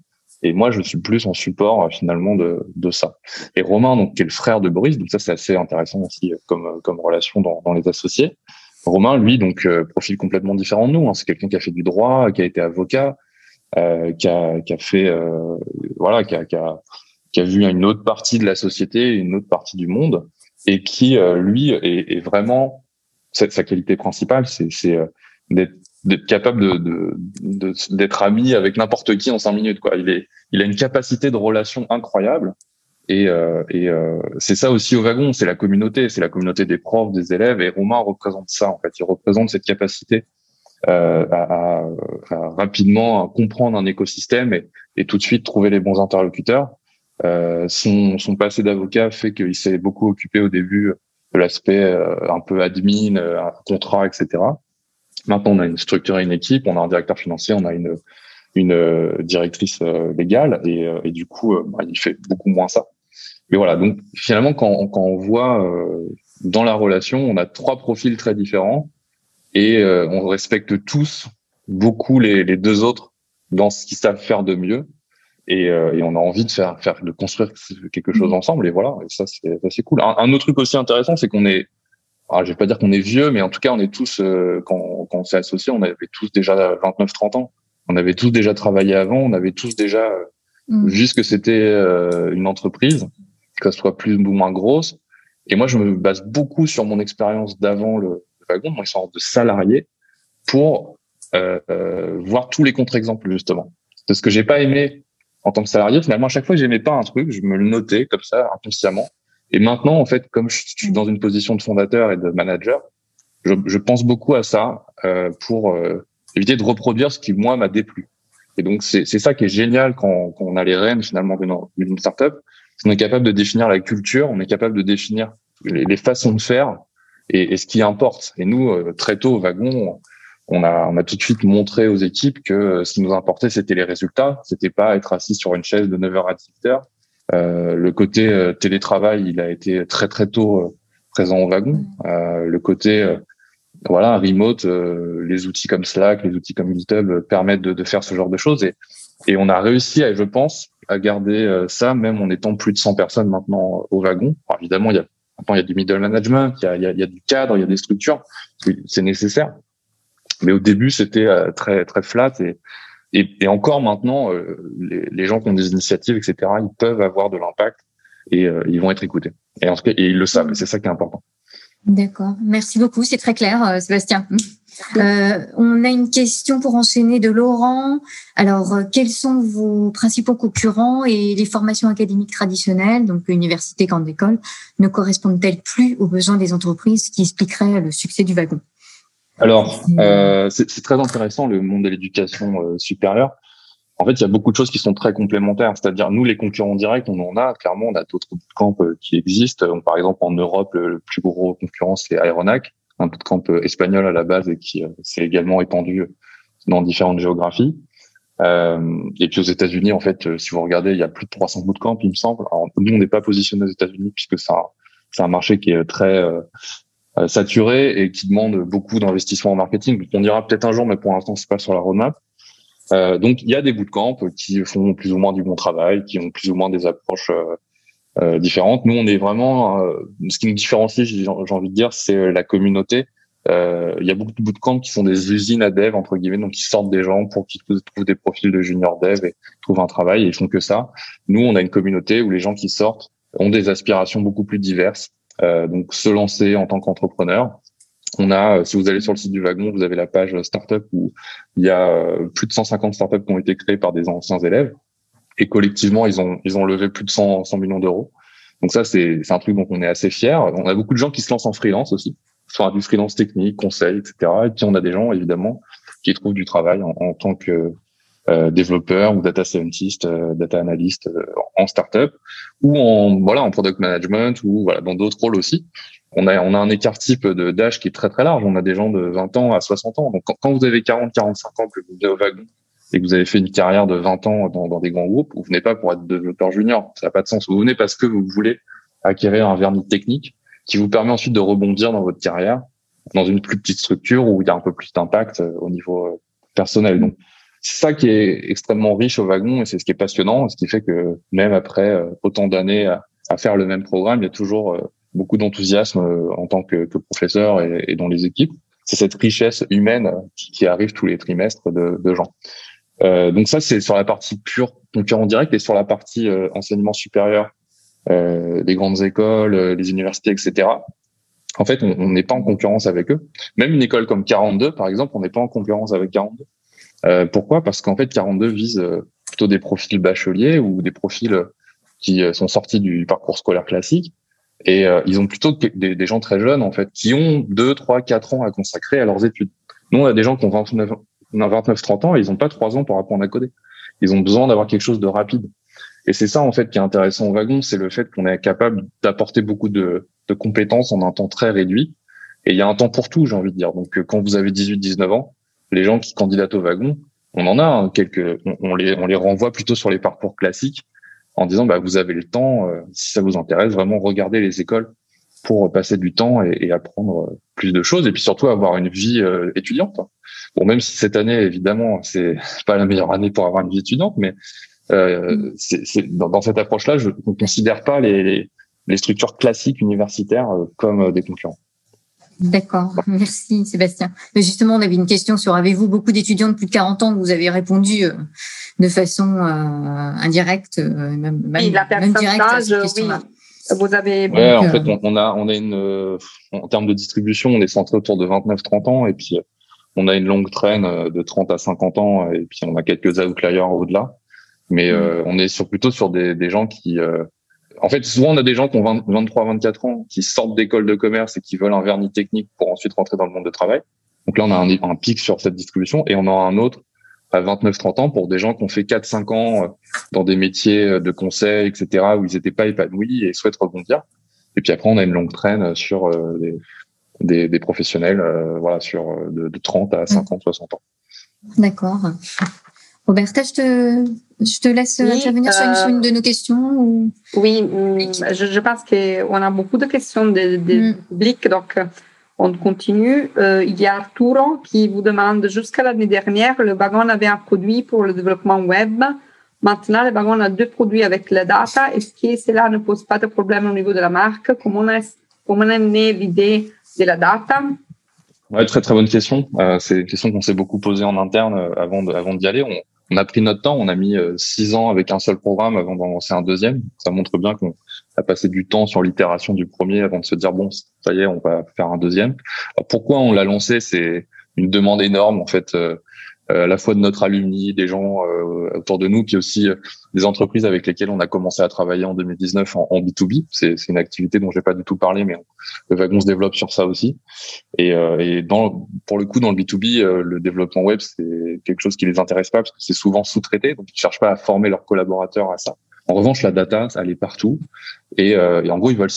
[SPEAKER 1] Et moi je suis plus en support finalement de, de ça. Et Romain donc qui est le frère de Boris donc ça c'est assez intéressant aussi comme comme relation dans, dans les associés. Romain lui donc profil complètement différent de nous hein. c'est quelqu'un qui a fait du droit qui a été avocat euh, qui, a, qui a fait euh, voilà qui a, qui a, qui a vu une autre partie de la société, une autre partie du monde, et qui euh, lui est, est vraiment sa, qualité principale, c'est d'être capable de d'être de, ami avec n'importe qui en cinq minutes quoi. Il est il a une capacité de relation incroyable. Et, euh, et euh, c'est ça aussi au wagon, c'est la communauté, c'est la communauté des profs, des élèves. Et Romain représente ça en fait. Il représente cette capacité euh, à, à, rapidement comprendre un écosystème et, et, tout de suite trouver les bons interlocuteurs. Euh, son, son passé d'avocat fait qu'il s'est beaucoup occupé au début de l'aspect euh, un peu admin, euh, contrat, etc. Maintenant, on a une structure et une équipe, on a un directeur financier, on a une, une euh, directrice légale et, et du coup, bah, il fait beaucoup moins ça. Mais voilà, donc finalement, quand, quand on voit dans la relation, on a trois profils très différents et euh, on respecte tous beaucoup les, les, deux autres dans ce qu'ils savent faire de mieux et, euh, et, on a envie de faire, faire de construire quelque chose mmh. ensemble. Et voilà. Et ça c'est assez cool. Un, autre truc aussi intéressant c'est qu'on est alors, je vais pas dire qu'on est vieux mais en tout cas on est tous euh, quand, quand on s'est associés on avait tous déjà 29 30 ans. On avait tous déjà travaillé avant. On avait tous déjà vu ce que c'était une entreprise que ce soit plus ou moins grosse. Et moi je me base beaucoup sur mon expérience d'avant le wagon, une sorte de salarié, pour euh, euh, voir tous les contre-exemples justement. De ce que j'ai pas aimé en tant que salarié, finalement, à chaque fois que j'aimais pas un truc, je me le notais comme ça inconsciemment. Et maintenant, en fait, comme je suis dans une position de fondateur et de manager, je, je pense beaucoup à ça euh, pour euh, éviter de reproduire ce qui moi m'a déplu. Et donc c'est ça qui est génial quand, quand on a les rênes finalement d'une startup, qu'on est capable de définir la culture, on est capable de définir les, les façons de faire et, et, ce qui importe. Et nous, euh, très tôt au wagon, on a, on a tout de suite montré aux équipes que euh, ce qui nous importait, c'était les résultats. C'était pas être assis sur une chaise de 9h à 18h. Euh, le côté euh, télétravail, il a été très très tôt présent au wagon. Euh, le côté voilà remote, les outils comme Slack, les outils comme GitHub permettent de, de, faire ce genre de choses. Et, et on a réussi, à, je pense, à garder ça, même en étant plus de 100 personnes maintenant au wagon. Alors, évidemment, il y a Maintenant, il y a du middle management, il y a, il y a, du cadre, il y a des structures. C'est nécessaire. Mais au début, c'était euh, très très flat et, et, et encore maintenant, euh, les, gens qui ont des initiatives, etc., ils peuvent avoir de l'impact et euh, ils vont être écoutés. Et en et ils le savent. C'est ça qui est important.
[SPEAKER 3] D'accord. Merci beaucoup. C'est très clair, Sébastien. Euh, on a une question pour enchaîner de Laurent. Alors, quels sont vos principaux concurrents et les formations académiques traditionnelles, donc université, grande école, ne correspondent-elles plus aux besoins des entreprises qui expliqueraient le succès du wagon?
[SPEAKER 1] Alors, euh, c'est très intéressant le monde de l'éducation supérieure. En fait, il y a beaucoup de choses qui sont très complémentaires. C'est-à-dire, nous, les concurrents directs, on en a. Clairement, on a d'autres bootcamps qui existent. Donc, par exemple, en Europe, le, plus gros concurrent, c'est Aeronac un bootcamp euh, espagnol à la base et qui euh, s'est également étendu dans différentes géographies. Euh, et puis aux États-Unis, en fait, si vous regardez, il y a plus de 300 bootcamps, il me semble. Alors, nous, on n'est pas positionné aux États-Unis puisque c'est un, un, marché qui est très saturé et qui demande beaucoup d'investissement en marketing. On ira peut-être un jour, mais pour l'instant, c'est pas sur la roadmap. Euh, donc, il y a des bootcamps qui font plus ou moins du bon travail, qui ont plus ou moins des approches euh, différentes. Nous, on est vraiment, euh, ce qui nous différencie, j'ai envie de dire, c'est la communauté. Euh, il y a beaucoup de bootcamps qui sont des usines à dev entre guillemets, donc qui sortent des gens pour qu'ils trouvent des profils de junior dev et trouvent un travail et ils font que ça. Nous, on a une communauté où les gens qui sortent ont des aspirations beaucoup plus diverses donc se lancer en tant qu'entrepreneur. On a, si vous allez sur le site du wagon, vous avez la page startup où il y a plus de 150 startups qui ont été créées par des anciens élèves et collectivement ils ont ils ont levé plus de 100, 100 millions d'euros. Donc ça c'est un truc dont on est assez fier. On a beaucoup de gens qui se lancent en freelance aussi, soit du freelance technique, conseil, etc. Et puis on a des gens évidemment qui trouvent du travail en, tant que euh, développeur ou data scientist, euh, data analyst euh, en startup ou en voilà en product management ou voilà dans d'autres rôles aussi. On a on a un écart type de d'âge qui est très très large. On a des gens de 20 ans à 60 ans. Donc quand, vous avez 40 45 ans que vous venez au wagon et que vous avez fait une carrière de 20 ans dans, dans des grands groupes, vous venez pas pour être développeur junior. Ça n'a pas de sens. Vous venez parce que vous voulez acquérir un vernis technique qui vous permet ensuite de rebondir dans votre carrière dans une plus petite structure où il y a un peu plus d'impact euh, au niveau euh, personnel. Donc, c'est ça qui est extrêmement riche au wagon et c'est ce qui est passionnant, ce qui fait que même après euh, autant d'années à, faire le même programme, il y a toujours beaucoup d'enthousiasme en tant que, professeur et, dans les équipes. C'est cette richesse humaine qui, arrive tous les trimestres de, gens. Euh, donc ça, c'est sur la partie pure concurrent direct et sur la partie enseignement supérieur, euh, les grandes écoles, les universités, etc en fait, on n'est pas en concurrence avec eux. Même une école comme 42, par exemple, on n'est pas en concurrence avec 42. Euh, pourquoi? Parce qu'en fait, 42 vise euh, plutôt des profils bacheliers ou des profils euh, qui sont sortis du parcours scolaire classique. Et ils ont plutôt des, gens très jeunes, en fait, qui ont 2, 3, 4 ans à consacrer à leurs études. Nous, on a des gens qui ont 29, 29 30 ans et ils n'ont pas 3 ans pour apprendre à coder. Ils ont besoin d'avoir quelque chose de rapide. Et c'est ça, en fait, qui est intéressant au wagon, c'est le fait qu'on est capable d'apporter beaucoup de, de compétences en un temps très réduit. Et il y a un temps pour tout, j'ai envie de dire. Donc, euh, quand vous avez 18-19 ans, les gens qui candidatent au wagon, on en a hein, quelques, on, les, on les renvoie plutôt sur les parcours classiques en disant, bah, vous avez le temps, euh, si ça vous intéresse, vraiment regardez les écoles pour passer du temps et, apprendre euh, plus de choses et puis surtout avoir une vie étudiante. Bon, même si cette année, évidemment, c'est <laughs> pas la meilleure année pour avoir une vie étudiante, mais euh, c'est, dans, dans, cette approche-là, je ne considère pas les, les structures classiques universitaires euh, comme euh, des concurrents.
[SPEAKER 3] D'accord, merci Sébastien. Mais justement, on avait une question sur avez-vous beaucoup d'étudiants de plus de 40 ans? Vous avez répondu euh, de façon indirecte, même, même,
[SPEAKER 4] la même directe à cette question Oui. Vous avez.
[SPEAKER 1] Ouais, en fait, on, a, on a une, en termes de distribution, on est centré autour de 29-30 ans, et puis on a une longue traîne de 30 à 50 ans, et puis on a quelques outliers au-delà. Mais mmh. on est sur, plutôt sur des, des gens qui, en fait, souvent, on a des gens qui ont 23, 24 ans, qui sortent d'école de commerce et qui veulent un vernis technique pour ensuite rentrer dans le monde de travail. Donc là, on a un, pic sur cette distribution et on a un autre à 29, 30 ans pour des gens qui ont fait 4, 5 ans euh, dans des métiers euh, de conseil, etc., où ils n'étaient pas épanouis et souhaitent rebondir. Et puis après, on a une longue traîne sur euh, des, des, professionnels, voilà, sur de, de 30 à 50, 60 ans.
[SPEAKER 3] D'accord. Roberta, je te, je te laisse intervenir sur, une, de nos questions. Ou...
[SPEAKER 4] Oui, mm, je, je pense qu'on a beaucoup de questions de, de mm. public, donc on continue. Euh, il y a Arturo qui vous demande, jusqu'à l'année dernière, le wagon avait un produit pour le développement web. Maintenant, le wagon a deux produits avec la data. Est-ce que cela ne pose pas de problème au niveau de la marque? Comment est, comment est née l'idée de la data?
[SPEAKER 1] Ouais, très très bonne question. Euh, c'est une question qu'on s'est beaucoup posée en interne euh, avant de, avant d'y aller. On, on a pris notre temps. On a mis euh, six ans avec un seul programme avant d'en lancer un deuxième. Ça montre bien qu'on a passé du temps sur l'itération du premier avant de se dire bon, ça y est, on va faire un deuxième. pourquoi on l'a lancé? C'est une demande énorme en fait. Euh, à la fois de notre alumni, des gens euh, autour de nous, puis aussi euh, des entreprises avec lesquelles on a commencé à travailler en 2019 en, en B2B. C'est, c'est une activité dont j'ai pas du tout parlé, mais le wagon se développe sur ça aussi. Et, et dans, pour le coup, dans le B2B, le développement web, c'est quelque chose qui les intéresse pas parce que c'est souvent sous-traité, donc ils cherchent pas à former leurs collaborateurs à ça. En revanche, la data, elle est partout, et, et en gros, ils veulent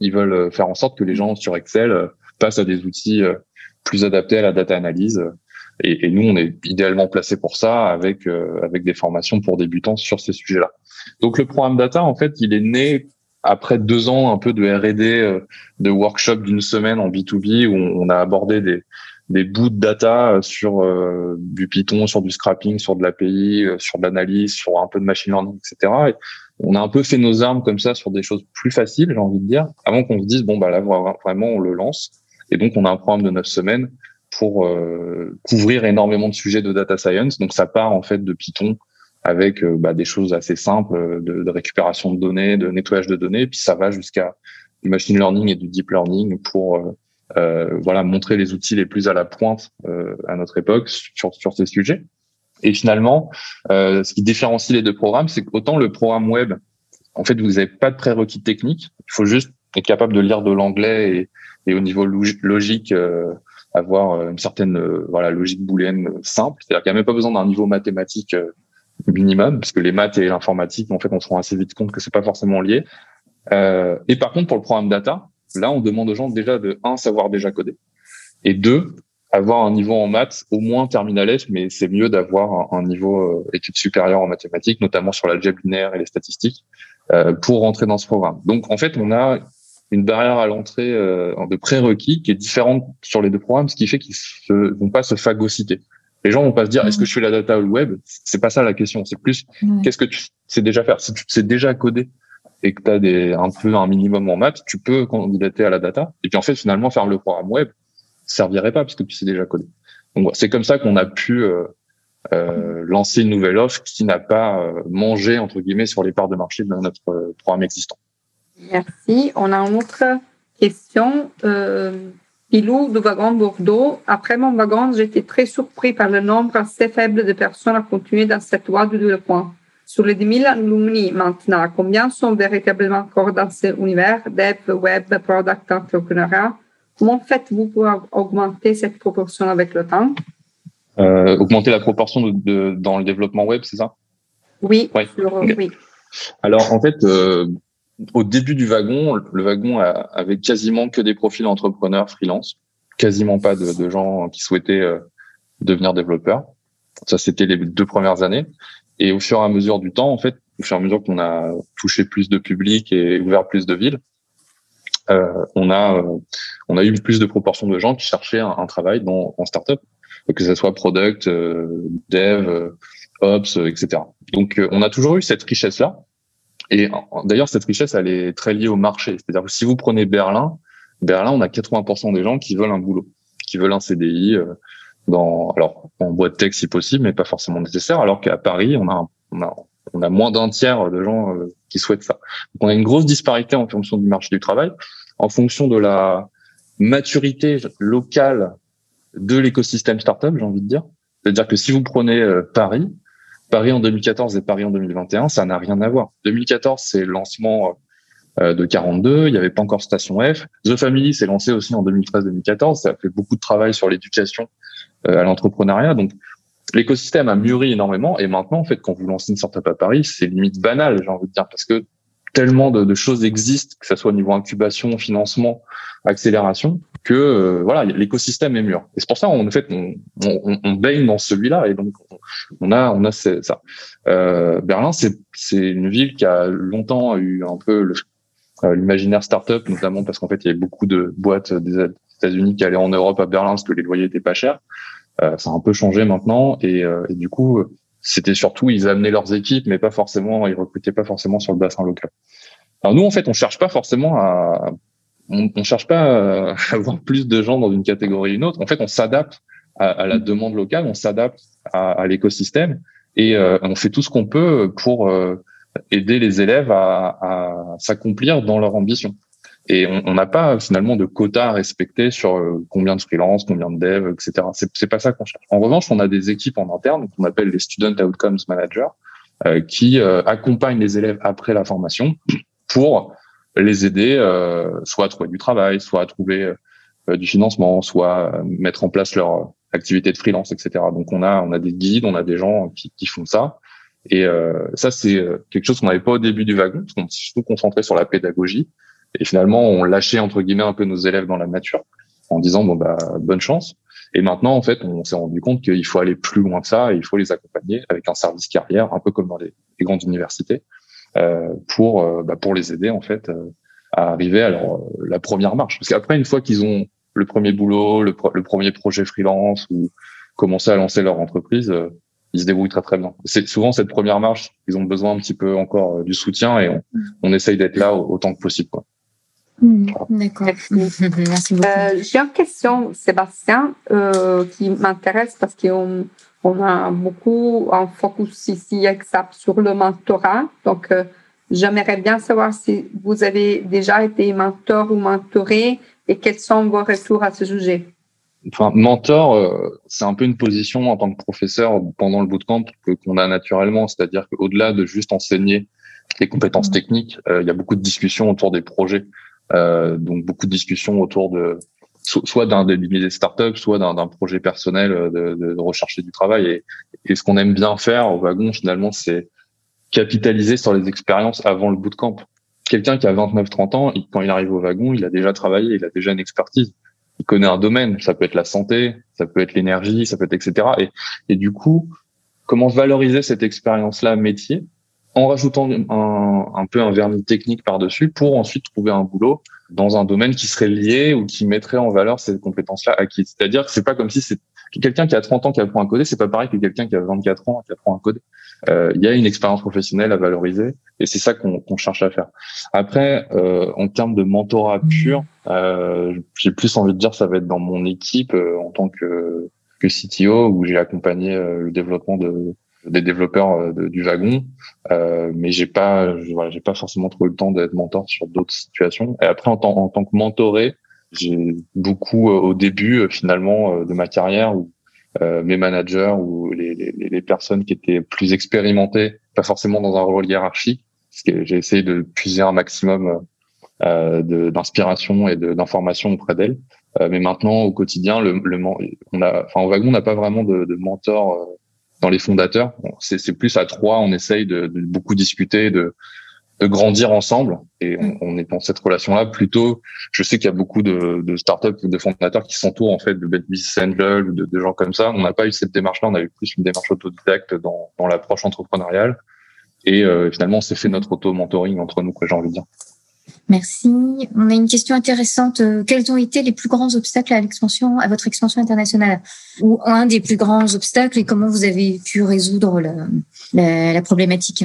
[SPEAKER 1] ils veulent faire en sorte que les gens sur Excel passent à des outils plus adaptés à la data analyse et, et, nous, on est idéalement placé pour ça avec euh, avec des formations pour débutants sur ces sujets-là. Donc le programme data, en fait, il est né après deux ans un peu de R&D, euh, de workshop d'une semaine en B2B où on a abordé des des bouts de data sur euh, du Python, sur du scrapping, sur de l'API, sur de l'analyse, sur un peu de machine learning, etc. Et on a un peu fait nos armes comme ça sur des choses plus faciles, j'ai envie de dire, avant qu'on se dise bon bah là vraiment on le lance. Et donc on a un programme de neuf semaines pour euh, couvrir énormément de sujets de data science. Donc ça part en fait de Python avec euh, bah, des choses assez simples de, de, récupération de données, de nettoyage de données, puis ça va jusqu'à du machine learning et du deep learning pour voilà montrer les outils les plus à la pointe à notre époque sur sur ces sujets. Et finalement, ce qui différencie les deux programmes, c'est qu'autant le programme web, en fait, vous n'avez pas de prérequis techniques. Il faut juste être capable de lire de l'anglais et, et, au niveau logique avoir une certaine voilà logique booléenne simple. C'est-à-dire qu'il n'y a même pas besoin d'un niveau mathématique minimum, parce que les maths et l'informatique, en fait, on se rend assez vite compte que c'est pas forcément lié. Euh, et par contre, pour le programme data, là, on demande aux gens déjà de un savoir déjà coder, et deux avoir un niveau en maths au moins terminal F, mais c'est mieux d'avoir un, niveau euh, études supérieures en mathématiques, notamment sur l'algèbre linéaire et les statistiques, euh, pour rentrer dans ce programme. Donc, en fait, on a une barrière à l'entrée euh, de prérequis qui est différente sur les deux programmes, ce qui fait qu'ils ne vont pas se phagocyter. Les gens vont pas se dire est-ce que je fais la data ou le web? C'est pas ça la question. C'est plus qu'est-ce que tu sais déjà faire? Si tu sais déjà coder et que tu as des, un peu un minimum en maths, tu peux candidater à la data. Et puis en fait, finalement, faire le programme web servirait pas puisque tu sais déjà coder. Donc c'est comme ça qu'on a pu euh, euh, lancer une nouvelle offre qui n'a pas euh, mangé entre guillemets sur les parts de marché de notre programme existant.
[SPEAKER 4] Merci. On a une autre question. Euh, Pilou du wagon Bordeaux. Après mon wagon, j'étais très surpris par le nombre assez faible de personnes à continuer dans cette voie du développement. Sur les 10 000 alumni maintenant, combien sont véritablement encore dans cet univers, dev, web, product, entrepreneuriat? Comment faites-vous pour augmenter cette proportion avec le temps?
[SPEAKER 1] Euh, Augmenter la proportion de, dans le développement web, c'est ça?
[SPEAKER 4] Oui, oui.
[SPEAKER 1] Alors en fait, euh, au début du wagon, le wagon avait quasiment que des profils entrepreneurs freelance, quasiment pas de, gens qui souhaitaient euh, devenir développeurs. Ça, c'était les deux premières années. Et au fur et à mesure du temps, en fait, au fur et à mesure qu'on a touché plus de public et ouvert plus de villes, euh, on a euh, on a eu plus de proportions de gens qui cherchaient un, travail dans en startup, que ce soit product, dev, ops, etc. Donc, on a toujours eu cette richesse là. Et d'ailleurs, cette richesse, elle est très liée au marché. C'est-à-dire que si vous prenez Berlin, Berlin, on a 80% des gens qui veulent un boulot, qui veulent un CDI, euh, dans, alors en boîte tech si possible, mais pas forcément nécessaire. Alors qu'à Paris, on a, on a, on a moins d'un tiers de gens euh, qui souhaitent ça. Donc on a une grosse disparité en fonction du marché du travail, en fonction de la maturité locale de l'écosystème startup, j'ai envie de dire. C'est-à-dire que si vous prenez euh, Paris, Paris en 2014 et Paris en 2021, ça n'a rien à voir. 2014, c'est le lancement euh, de 42, il n'y avait pas encore Station F. The Family s'est lancé aussi en 2013-2014, ça a fait beaucoup de travail sur l'éducation euh, à l'entrepreneuriat. Donc, l'écosystème a mûri énormément et maintenant, en fait, quand vous lancez une startup à Paris, c'est limite banal, j'ai envie de dire, parce que tellement de, de, choses existent, que ce soit au niveau incubation, financement, accélération, que euh, voilà, l'écosystème est mûr. Et c'est pour ça, en fait, on, on, on baigne dans celui-là, et donc on a, on a ça. Euh, Berlin, c'est c'est une ville qui a longtemps eu un peu euh, l'imaginaire startup, notamment parce qu'en fait, il y avait beaucoup de boîtes des États-Unis qui allaient en Europe à Berlin parce que les loyers étaient pas chers. Euh, ça a un peu changé maintenant, et, euh, et du coup, c'était surtout ils amenaient leurs équipes, mais pas forcément, ils recrutaient pas forcément sur le bassin local. Alors nous, en fait, on cherche pas forcément à, on, on cherche pas <laughs> à avoir plus de gens dans une catégorie ou une autre. En fait, on s'adapte à, à, la demande locale, on s'adapte à, à l'écosystème et euh, on fait tout ce qu'on peut pour euh, aider les élèves à, à s'accomplir dans leur ambition. Et on n'a pas finalement de quota à respecter sur euh, combien de freelance, combien de devs, etc. C'est, c'est pas ça qu'on cherche. En revanche, on a des équipes en interne qu'on appelle les Student Outcomes Managers euh, qui euh, accompagnent les élèves après la formation pour les aider soit à trouver du travail, soit à trouver du financement, soit mettre en place leur activité de freelance, etc. Donc on a on a des guides, on a des gens qui, qui font ça. Et ça c'est quelque chose qu'on n'avait pas au début du wagon, parce qu'on s'est surtout concentré sur la pédagogie. Et finalement, on lâchait entre guillemets un peu nos élèves dans la nature en disant bon bah bonne chance. Et maintenant, en fait, on s'est rendu compte qu'il faut aller plus loin que ça et il faut les accompagner avec un service carrière, un peu comme dans les, grandes universités, euh, pour euh, bah, pour les aider en fait euh, à arriver à leur, la première marche. Parce qu'après, une fois qu'ils ont le premier boulot, le, le, premier projet freelance ou commencé à lancer leur entreprise, ils se débrouillent très très bien. C'est souvent cette première marche, ils ont besoin un petit peu encore du soutien et on, on essaye d'être là autant que possible. Quoi.
[SPEAKER 3] Hmm, d'accord. Merci beaucoup.
[SPEAKER 4] Euh, J'ai une question, Sébastien, euh, qui m'intéresse parce qu'on on a beaucoup en focus ici exact sur le mentorat. Donc, euh, j'aimerais bien savoir si vous avez déjà été mentor ou mentoré et quels sont vos retours à ce sujet.
[SPEAKER 1] Enfin, mentor, euh, c'est un peu une position en tant que professeur pendant le bootcamp qu'on a naturellement, c'est-à-dire qu'au-delà de juste enseigner les compétences mmh. techniques, euh, il y a beaucoup de discussions autour des projets, donc beaucoup de discussions autour de soit d'un des startups, soit d'un projet personnel de, de, rechercher du travail. Et, et ce qu'on aime bien faire au wagon, finalement, c'est capitaliser sur les expériences avant le bootcamp. Quelqu'un qui a 29-30 ans, quand il arrive au wagon, il a déjà travaillé, il a déjà une expertise. Il connaît un domaine. Ça peut être la santé, ça peut être l'énergie, ça peut être etc. Et, et du coup, comment valoriser cette expérience-là métier en rajoutant un, un peu un vernis technique par-dessus pour ensuite trouver un boulot dans un domaine qui serait lié ou qui mettrait en valeur ces compétences-là acquises. C'est-à-dire que c'est pas comme si c'est quelqu'un qui a 30 ans qui apprend à coder, c'est pas pareil que quelqu'un qui a 24 ans qui apprend à coder. Euh, il y a une expérience professionnelle à valoriser et c'est ça qu'on cherche à faire. Après, euh, en termes de mentorat pur, euh, j'ai plus envie de dire ça va être dans mon équipe euh, en tant que, que CTO où j'ai accompagné le développement de des développeurs euh, du wagon, mais j'ai pas, voilà, j'ai pas forcément trouvé le temps d'être mentor sur d'autres situations. Et après, en tant, en tant que mentoré, j'ai beaucoup au début finalement de ma carrière où euh, mes managers ou les, les, les, personnes qui étaient plus expérimentées, pas forcément dans un rôle hiérarchique, parce que j'ai essayé de puiser un maximum euh, d'inspiration et d'information auprès d'elles. Euh, mais maintenant, au quotidien, le, le on a, enfin, au wagon, on n'a pas vraiment de, de mentor euh, dans les fondateurs. C'est plus à trois, on essaye de, de beaucoup discuter, de, de grandir ensemble. Et on, mm. on, est dans cette relation-là plutôt. Je sais qu'il y a beaucoup de, de startups ou de fondateurs qui s'entourent en fait de business angels ou de, de, gens comme ça. On n'a pas eu cette démarche-là. On a eu plus une démarche autodidacte dans, dans l'approche entrepreneuriale. Et euh, finalement, on s'est fait notre auto-mentoring entre nous, que j'ai envie de dire.
[SPEAKER 3] Merci. On a une question intéressante. Euh, quels ont été les plus grands obstacles à l'expansion, à votre expansion internationale, ou un des plus grands obstacles, et comment vous avez pu résoudre la, la, la problématique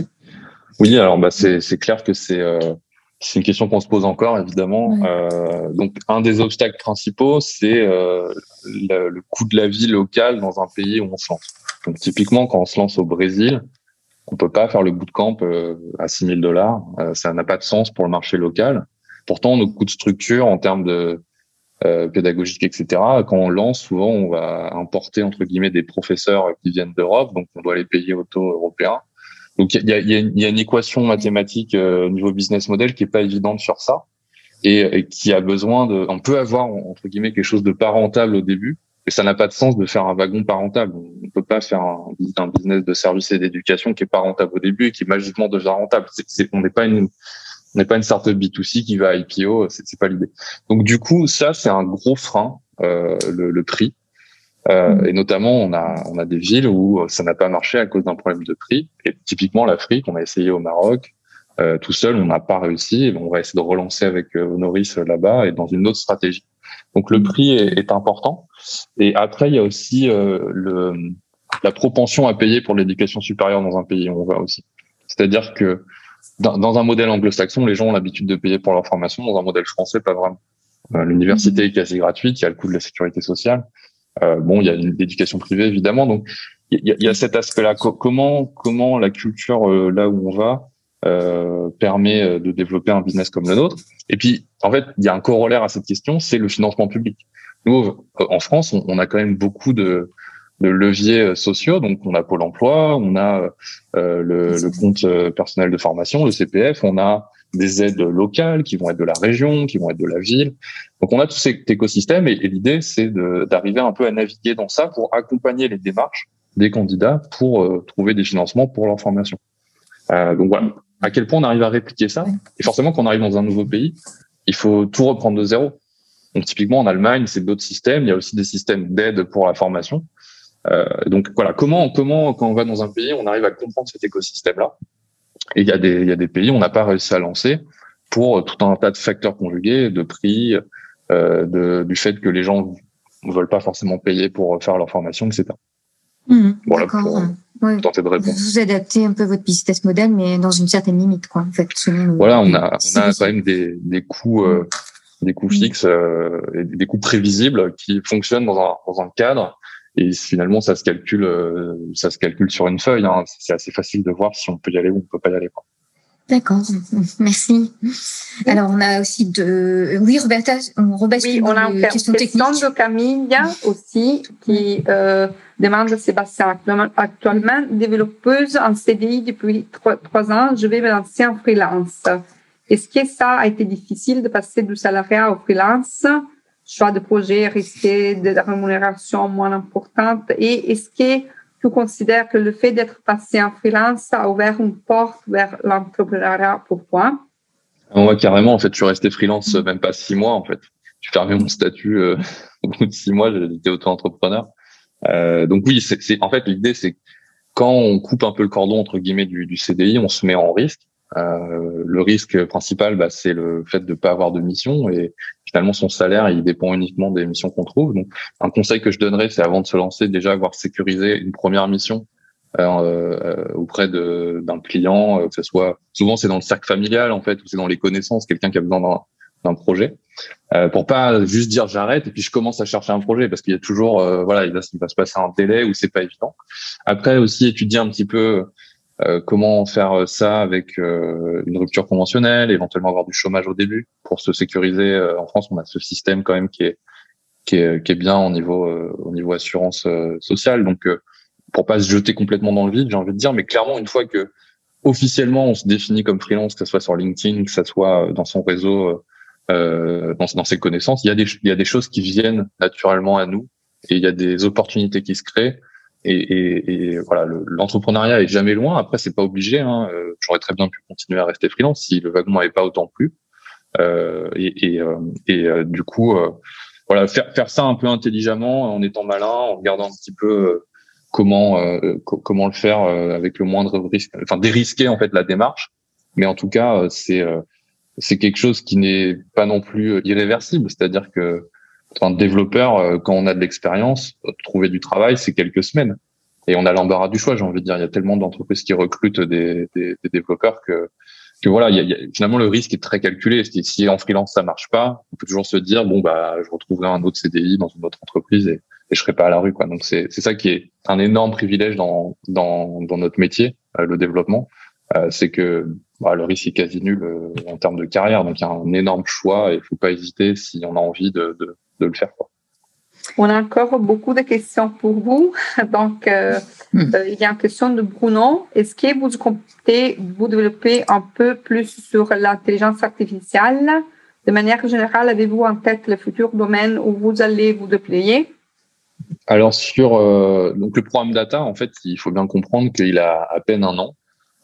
[SPEAKER 1] oui, alors bah, c'est clair que c'est euh, une question qu'on se pose encore, évidemment. Euh, donc, un des obstacles principaux, c'est euh, le, le, coût de la vie locale dans un pays où on se lance. Donc, typiquement, quand on se lance au Brésil, on peut pas faire le bootcamp euh, à 6 000 dollars. Euh, ça n'a pas de sens pour le marché local. Pourtant, nos coûts de structure en termes de euh, pédagogique, etc. Quand on lance, souvent, on va importer entre guillemets des professeurs qui viennent d'Europe, donc on doit les payer au taux européen. Donc il y a, y, a y a, une équation mathématique euh, au niveau business model qui est pas évidente sur ça et, qui a besoin de. On peut avoir entre guillemets quelque chose de pas rentable au début, mais ça n'a pas de sens de faire un wagon pas rentable. On peut pas faire un, business de service et d'éducation qui est pas rentable au début et qui magiquement devient rentable. c'est on n'est pas une on n'est pas une startup B2C qui va à IPO, c'est pas l'idée. Donc du coup, ça c'est un gros frein, euh, le, le, prix. Euh, et notamment, on a, on a des villes où ça n'a pas marché à cause d'un problème de prix. Et typiquement, l'Afrique, on a essayé au Maroc. Euh, tout seul, on n'a pas réussi. On va essayer de relancer avec euh, Honoris là-bas et dans une autre stratégie. Donc le prix est, est important. Et après, il y a aussi euh, le, la propension à payer pour l'éducation supérieure dans un pays. On voit aussi. C'est-à-dire que dans, dans, un modèle anglo-saxon, les gens ont l'habitude de payer pour leur formation. Dans un modèle français, pas vraiment. Euh, l'université mm. est quasi gratuite. Il y a le coût de la sécurité sociale. Euh, bon, il y a une éducation privée évidemment, donc il y a, y a, cet aspect-là. Comment comment la culture euh, là où on va euh, permet euh, de développer un business comme le nôtre Et puis en fait, il y a un corollaire à cette question, c'est le financement public. Nous, en France, on, on a quand même beaucoup de, de leviers sociaux. Donc, on a Pôle Emploi, on a euh, le, le, compte personnel de formation, le CPF, on a des aides locales qui vont être de la région, qui vont être de la ville. Donc on a tout cet écosystème et, l'idée c'est d'arriver un peu à naviguer dans ça pour accompagner les démarches des candidats pour euh, trouver des financements pour leur formation. Euh, donc voilà, à quel point on arrive à répliquer ça Et forcément, quand on arrive dans un nouveau pays, il faut tout reprendre de zéro. Donc typiquement en Allemagne, c'est d'autres systèmes. Il y a aussi des systèmes d'aide pour la formation. Euh, donc voilà, comment comment quand on va dans un pays, on arrive à comprendre cet écosystème-là? Et il y a des, il y a des pays où on n'a pas réussi à lancer pour tout un tas de facteurs conjugués, de prix, euh, de, du fait que les gens ne veulent pas forcément payer pour faire leur formation, etc.
[SPEAKER 3] Mmh, voilà, pour, oui. tenter de répondre. Vous adaptez un peu votre business model, mais dans une certaine limite, quoi. En fait,
[SPEAKER 1] voilà, on a, on a quand même des, des coûts, euh, des coûts mmh. fixes, euh, et des coûts prévisibles qui fonctionnent dans un, dans un cadre et finalement, ça se calcule, euh, ça se calcule sur une feuille. Hein. C'est assez facile de voir si on peut y aller ou on peut pas y aller. Quoi.
[SPEAKER 3] D'accord, merci. Alors, on a aussi de... Oui, Roberta, on rebascule
[SPEAKER 4] oui, on a une question de Camille aussi qui euh, demande Sébastien, actuellement développeuse en CDI depuis trois, ans, je vais me lancer en freelance. Est-ce que ça a été difficile de passer du salariat au freelance? Choix de projet risqué, de rémunération moins importante. Et est-ce que tu considères que le fait d'être passé en freelance a ouvert une porte vers l'entrepreneuriat pour toi?
[SPEAKER 1] Moi, carrément, en fait, je suis resté freelance euh, même pas six mois, en fait. J'ai fermé mon statut euh, <laughs> au bout de six mois, j'étais auto-entrepreneur. Euh, donc oui, c'est en fait l'idée, c'est quand on coupe un peu le cordon entre guillemets du, du CDI, on se met en risque. Euh, le risque principal, bah, c'est le fait de pas avoir de mission et finalement son salaire, il dépend uniquement des missions qu'on trouve. Donc, un conseil que je donnerais, c'est avant de se lancer, déjà avoir sécurisé une première mission euh, euh auprès d'un client, euh, que ce soit souvent c'est dans le cercle familial en fait, ou c'est dans les connaissances, quelqu'un qui a besoin d'un projet, euh, pour pas juste dire j'arrête et puis je commence à chercher un projet parce qu'il y a toujours voilà il va, il va se passer un délai où c'est pas évident. Après aussi étudier un petit peu euh, comment faire ça avec euh, une rupture conventionnelle, éventuellement avoir du chômage au début? Pour se sécuriser. Euh, en France, on a ce système quand même qui est qui est, qui est bien au niveau au niveau assurance sociale. Donc pour pas se jeter complètement dans le vide, j'ai envie de dire, mais clairement une fois que officiellement on se définit comme freelance, que ce soit sur LinkedIn, que ce soit dans son réseau, dans, dans ses connaissances, il y a des il y a des choses qui viennent naturellement à nous et il y a des opportunités qui se créent et, et, et voilà, l'entrepreneuriat est jamais loin. Après, c'est pas obligé. Hein. Euh, j'aurais très bien pu continuer à rester freelance si le wagon n'avait pas autant plu. Euh, et, et, euh, et euh, du coup, voilà, faire, faire ça un peu intelligemment, en étant malin, en regardant un petit peu comment comment le faire avec le moindre risque, enfin dérisquer en fait la démarche. Mais en tout cas, c'est c'est quelque chose qui n'est pas non plus irréversible. C'est-à-dire que un développeur, euh, quand on a de l'expérience, euh, trouver du travail, c'est quelques semaines. Et on a l'embarras du choix, j'ai envie de dire. Il y a tellement d'entreprises qui recrutent des, des, des, développeurs que, que voilà, il y a, finalement le risque est très calculé. Si en freelance ça marche pas, on peut toujours se dire bon bah je retrouverai un autre CDI dans une autre entreprise et, et je serai pas à la rue quoi. Donc c'est c'est ça qui est un énorme privilège dans dans dans notre métier, euh, le développement, c'est que bah, le risque est quasi nul en termes de carrière. Donc il y a un énorme choix et il faut pas hésiter si on a envie de, de de le faire.
[SPEAKER 4] On a encore beaucoup de questions pour vous. <laughs> Donc, euh, hmm. euh, il y a une question de Bruno. Est-ce que vous comptez vous développer un peu plus sur l'intelligence artificielle De manière générale, avez-vous en tête le futur domaine où vous allez vous déployer?
[SPEAKER 1] Alors, sur euh, donc le programme data, en fait, il faut bien comprendre qu'il a à peine un an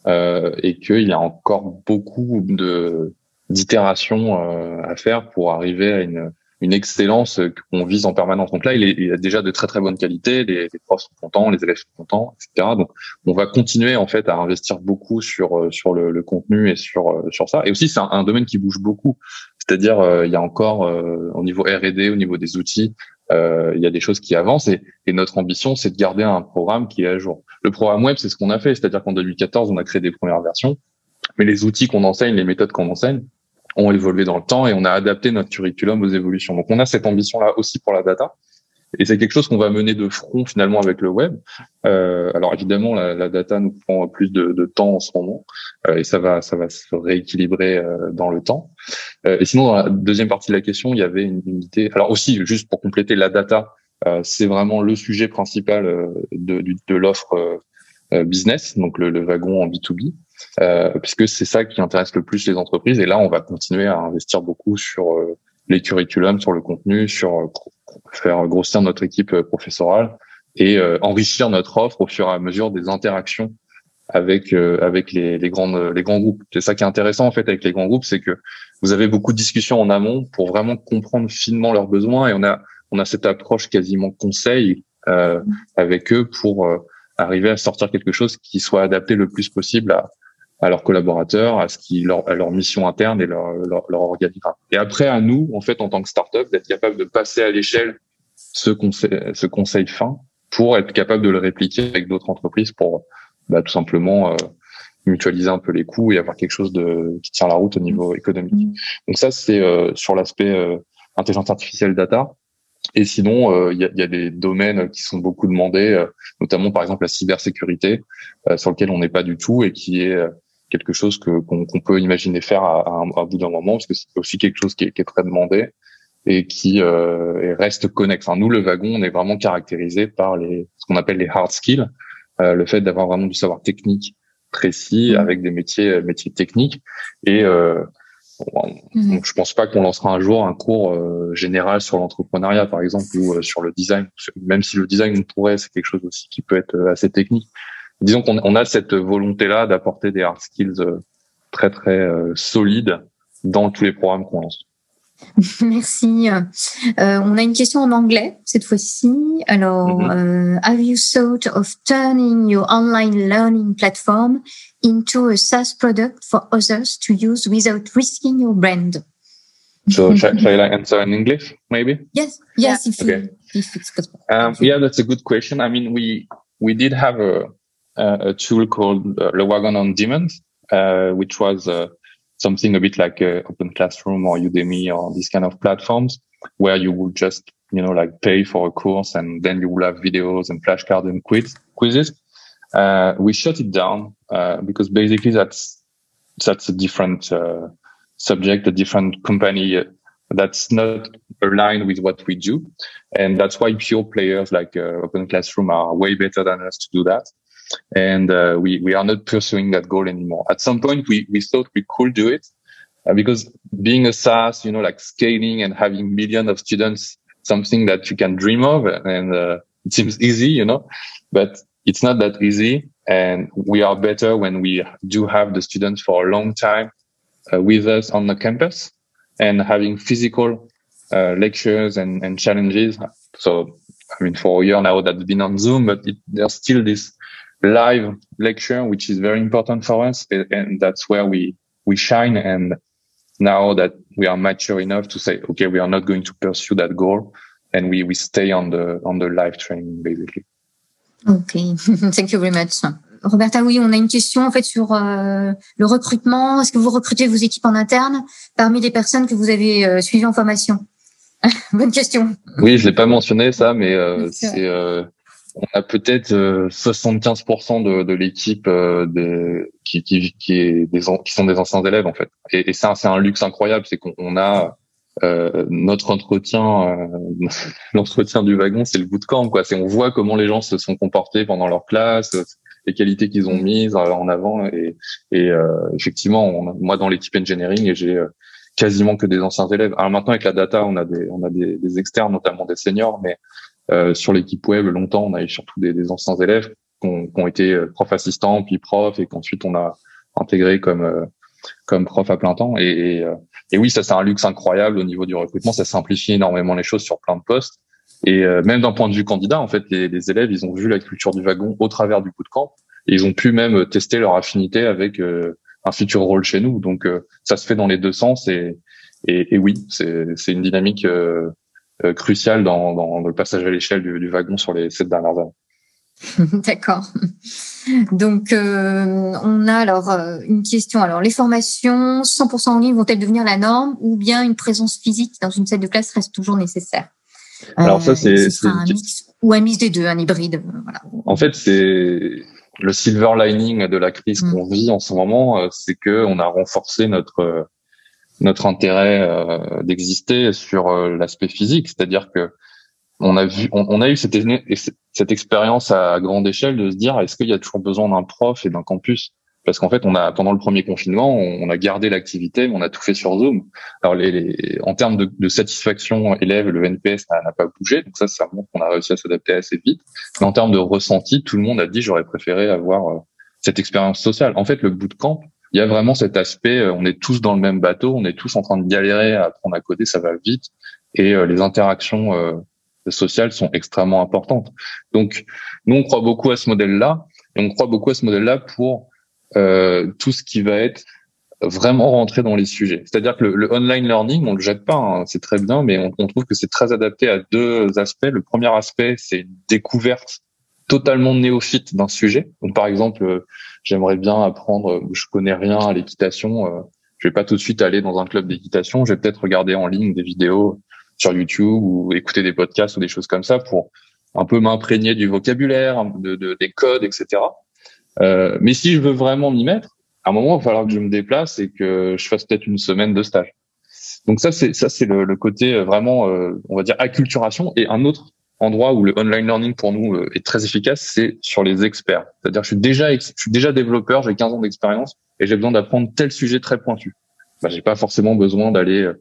[SPEAKER 1] et qu'il y a encore beaucoup de d'itérations à faire pour arriver à une une excellence qu'on vise en permanence. Donc là, il, est, il déjà de très très bonnes qualités, les, les, profs sont contents, les élèves sont contents, etc. Donc on va continuer en fait à investir beaucoup sur euh, sur le, le contenu et sur euh, sur ça. Et aussi c'est un, domaine qui bouge beaucoup. C'est-à-dire euh, il y a encore au niveau R&D, au niveau des outils, il y a des choses qui avancent et, et notre ambition c'est de garder un programme qui est à jour. Le programme web c'est ce qu'on a fait, c'est-à-dire qu'en 2014 on a créé des premières versions, mais les outils qu'on enseigne, les méthodes qu'on enseigne, ont évolué dans le temps et on a adapté notre curriculum aux évolutions. Donc on a cette ambition-là aussi pour la data. Et c'est quelque chose qu'on va mener de front finalement avec le web. Euh, alors évidemment, la, data nous prend plus de, de temps en ce moment, euh, et ça va, ça va se rééquilibrer euh, dans le temps. Euh, et sinon, dans la deuxième partie de la question, il y avait une unité. Alors aussi, juste pour compléter, la data, euh, c'est vraiment le sujet principal euh, de, de l'offre business, donc le, le, wagon en B 2 B puisque c'est ça qui intéresse le plus les entreprises. Et là, on va continuer à investir beaucoup sur euh, les curriculums, sur le contenu, sur euh, faire grossir notre équipe euh, professorale et enrichir notre offre au fur et à mesure des interactions avec avec les, les grandes les grands groupes. C'est ça qui est intéressant en fait avec les grands groupes, c'est que vous avez beaucoup de discussions en amont pour vraiment comprendre finement leurs besoins et on a on a cette approche quasiment conseil euh, avec eux pour arriver à sortir quelque chose qui soit adapté le plus possible à, à leurs collaborateurs, à ce qui leur, à leur mission interne et leur, leur, leur organigramme. Et après, à nous, en fait, en tant que startup, d'être capable de passer à l'échelle ce conseil, ce conseil fin pour être capable de le répliquer avec d'autres entreprises pour bah, tout simplement euh, mutualiser un peu les coûts et avoir quelque chose de qui tient la route au niveau économique. Mmh. Donc ça, c'est euh, sur l'aspect euh, intelligence artificielle data. Et sinon, il y, a, y, a, des domaines qui sont beaucoup demandés, notamment par exemple la cybersécurité, sur lequel on n'est pas du tout et qui est quelque chose que qu'on peut imaginer faire à, à, bout d'un moment, parce que c'est aussi quelque chose qui est, qui est très demandé et qui euh, reste connexe. Enfin, nous, le wagon, on est vraiment caractérisé par les ce qu'on appelle les hard skills, euh, le fait d'avoir vraiment du savoir technique précis mmh. avec des métiers métiers techniques et euh, Mmh. je pense pas qu'on lancera un jour un cours euh, général sur l'entrepreneuriat, par exemple, ou euh, sur le design. Même si le design, on pourrait, c'est quelque chose aussi qui peut être euh, assez technique. Disons qu'on on a cette volonté-là d'apporter des hard skills très très solides dans tous les programmes qu'on lance. <laughs>
[SPEAKER 3] Merci. Euh, on a une question en anglais cette fois-ci. Alors, mm -hmm. uh, have you thought of turning your online learning platform into a SaaS product for others to use without risking your brand?
[SPEAKER 1] So, <laughs> shall, shall I answer in English, maybe?
[SPEAKER 3] Yes, yes, if, okay. you, if it's possible.
[SPEAKER 1] Um, yeah, that's a good question. I mean, we we did have a a, tool called uh, Le Wagon on Demand, uh, which was uh, something a bit like Open Classroom or Udemy or these kind of platforms where you would just, you know, like pay for a course and then you will have videos and flashcards and quiz, quizzes. Uh, we shut it down uh, because basically that's that's a different uh, subject, a different company that's not aligned with what we do, and that's why pure players like uh, Open Classroom are way better than us to do that and uh, we we are not pursuing that goal anymore. At some point, we we thought we could do it uh, because being a SaaS, you know, like scaling and having millions of students, something that you can dream of, and uh, it seems easy, you know, but it's not that easy. And we are better when we do have the students for a long time uh, with us on the campus and having physical uh, lectures and, and challenges. So, I mean, for a year now that's been on Zoom, but it, there's still this live lecture, which is very important for us. And that's where we, we shine. And now that we are mature enough to say, okay, we are not going to pursue that goal. And we, we stay on the, on the live training, basically.
[SPEAKER 3] Okay. <laughs> Thank you very much. Roberta, oui, on a une question en fait sur euh, le recrutement. Est-ce que vous recrutez vos équipes en interne parmi les personnes que vous avez euh, suivies en formation? <laughs> Bonne question.
[SPEAKER 1] Oui, je l'ai pas mentionné ça, mais euh, c'est euh, on a peut-être 75% euh, de, de l'équipe euh, qui, qui, qui, est des, qui sont des anciens élèves en fait. Et, et ça, c'est un luxe incroyable, c'est qu'on a euh, notre entretien, euh, <laughs> l'entretien du wagon, c'est le bout de camp quoi. C'est on voit comment les gens se sont comportés pendant leur classe, les qualités qu'ils ont mises en avant. Et, et effectivement, moi dans l'équipe engineering, j'ai quasiment que des anciens élèves. Alors maintenant avec la data, on a des on a des, des externes, notamment des seniors, mais euh, sur l'équipe web, longtemps, on a eu surtout des, des anciens élèves qui ont, été euh, prof assistants, puis prof, et qu'ensuite on a intégré comme euh, comme prof à plein temps. Et, et, oui, ça c'est un luxe incroyable au niveau du recrutement. Ça simplifie énormément les choses sur plein de postes. Et même d'un point de vue candidat, en fait, les, les, élèves, ils ont vu la culture du wagon au travers du bootcamp. Et ils ont pu même tester leur affinité avec un futur rôle chez nous. Donc, ça se fait dans les deux sens. Et, et, et oui, c'est une dynamique euh, crucial dans, dans, le passage à l'échelle du, du, wagon sur les sept dernières années. <laughs>
[SPEAKER 3] D'accord. Donc, euh, on a alors euh, une question. Alors, les formations 100% en ligne vont-elles devenir la norme ou bien une présence physique dans une salle de classe reste toujours nécessaire?
[SPEAKER 1] Alors ça, c'est
[SPEAKER 3] un mix ou un mix des deux, un hybride. Voilà.
[SPEAKER 1] En fait, c'est le silver lining de la crise mm. qu'on vit en ce moment, c'est que on a renforcé notre notre intérêt euh, d'exister sur euh, l'aspect physique, c'est-à-dire que on a vu, on, a eu cette, cette expérience à grande échelle de se dire est-ce qu'il y a toujours besoin d'un prof et d'un campus? Parce qu'en fait on a pendant le premier confinement on, a gardé l'activité mais on a tout fait sur Zoom. Alors les, les en termes de, de, satisfaction élève le NPS n'a pas bougé. Donc ça ça montre qu'on a réussi à s'adapter assez vite. Mais en termes de ressenti tout le monde a dit j'aurais préféré avoir euh, cette expérience sociale. En fait le bootcamp il y a vraiment cet aspect, euh, on est tous dans le même bateau, on est tous en train de galérer à apprendre à coder, ça va vite, et euh, les interactions euh, sociales sont extrêmement importantes. Donc, nous, on croit beaucoup à ce modèle-là, et on croit beaucoup à ce modèle-là pour euh, tout ce qui va être vraiment rentré dans les sujets. C'est-à-dire que le, online learning, on le jette pas, hein, c'est très bien, mais on, on trouve que c'est très adapté à deux aspects. Le premier aspect, c'est une découverte totalement néophyte d'un sujet. Donc, par exemple, j'aimerais bien apprendre, je connais rien à l'équitation, euh, je vais pas tout de suite aller dans un club d'équitation, je vais peut-être regarder en ligne des vidéos sur YouTube ou écouter des podcasts ou des choses comme ça pour un peu m'imprégner du vocabulaire, de, de, des codes, etc. Euh, mais si je veux vraiment m'y mettre, à un moment, il va falloir que je me déplace et que je fasse peut-être une semaine de stage. Donc ça, c'est ça, c'est le, côté vraiment, on va dire, acculturation. Et un autre endroit où le online learning pour nous est très efficace, c'est sur les experts. C'est-à-dire, je suis déjà, je suis déjà développeur, j'ai 15 ans d'expérience et j'ai besoin d'apprendre tel sujet très pointu. Bah, j'ai pas forcément besoin d'aller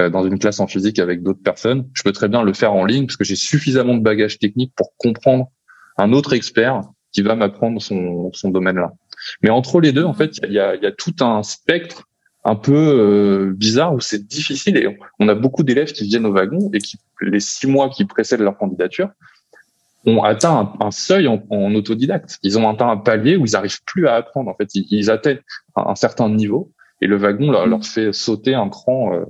[SPEAKER 1] euh, dans une classe en physique avec d'autres personnes. Je peux très bien le faire en ligne parce que j'ai suffisamment de bagages techniques pour comprendre un autre expert qui va m'apprendre son, son domaine-là. Mais entre les deux, en fait, il y a, y a, tout un spectre un peu euh, bizarre où c'est difficile et on a beaucoup d'élèves qui viennent au wagon et qui, les six mois qui précèdent leur candidature, ont atteint un, seuil en, autodidacte. Ils ont atteint un palier où ils n'arrivent plus à apprendre. En fait, ils, atteignent un, certain niveau et le wagon leur, fait sauter un cran euh,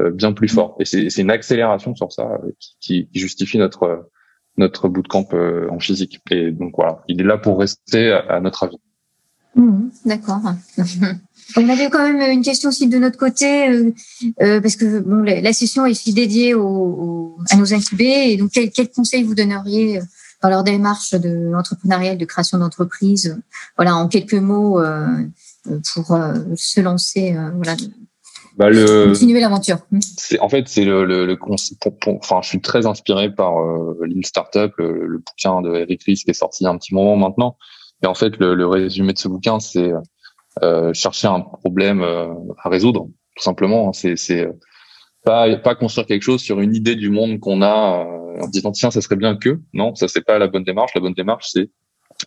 [SPEAKER 1] euh, bien plus fort. Et c'est une accélération sur ça euh, qui, justifie notre notre bootcamp euh, en physique. Et donc voilà, il est là pour rester à, notre avis.
[SPEAKER 3] Mmh, d'accord. <laughs> On avait quand même une question aussi de notre côté, euh, parce que bon, la, session est aussi dédiée aux, à nos incubés. Et donc, quel, quel conseil vous donneriez dans leur démarche de entrepreneuriale, de création d'entreprise, voilà, en quelques mots, euh, pour se lancer, voilà, bah, le, continuer l'aventure.
[SPEAKER 1] C'est en fait c'est le, le, le enfin je suis très inspiré par euh, Lean Startup, le, le, bouquin de Eric Ries qui est sorti il y a un petit moment maintenant. Et en fait le, le résumé de ce bouquin c'est euh, chercher un problème euh, à résoudre tout simplement. C'est c'est pas pas construire quelque chose sur une idée du monde qu'on a euh, en disant tiens ça serait bien que non ça c'est pas la bonne démarche. La bonne démarche c'est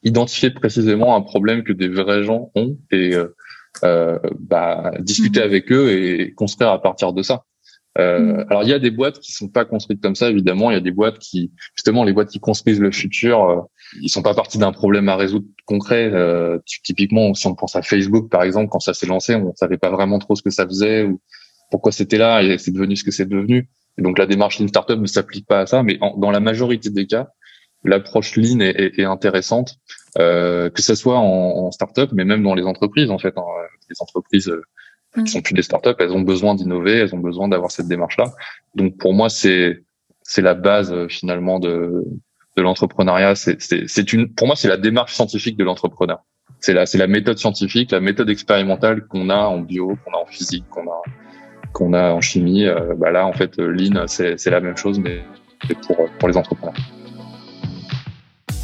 [SPEAKER 1] identifier précisément un problème que des vrais gens ont et euh, euh, bah, discuter mhm. avec eux et construire à partir de ça. Euh, mhm. Alors il y a des boîtes qui sont pas construites comme ça évidemment. Il y a des boîtes qui justement les boîtes qui construisent le futur, euh, ils sont pas partis d'un problème à résoudre concret. Euh, typiquement si on pense à Facebook par exemple, quand ça s'est lancé, on savait pas vraiment trop ce que ça faisait ou pourquoi c'était là et c'est devenu ce que c'est devenu. Et donc la démarche Lean Startup ne s'applique pas à ça, mais dans la majorité des cas, l'approche Lean est, est, est intéressante euh, que ce soit en, en start-up, mais même dans les entreprises, en fait. Hein, les entreprises euh, qui mm. sont plus des start-up, elles ont besoin d'innover, elles ont besoin d'avoir cette démarche-là. Donc pour moi, c'est c'est la base euh, finalement de de l'entrepreneuriat. C'est c'est une pour moi c'est la démarche scientifique de l'entrepreneur. C'est la c'est la méthode scientifique, la méthode expérimentale qu'on a en bio, qu'on a en physique, qu'on a qu'on a en chimie. bah là en fait, Lean c'est c'est la même chose mais pour pour les entrepreneurs.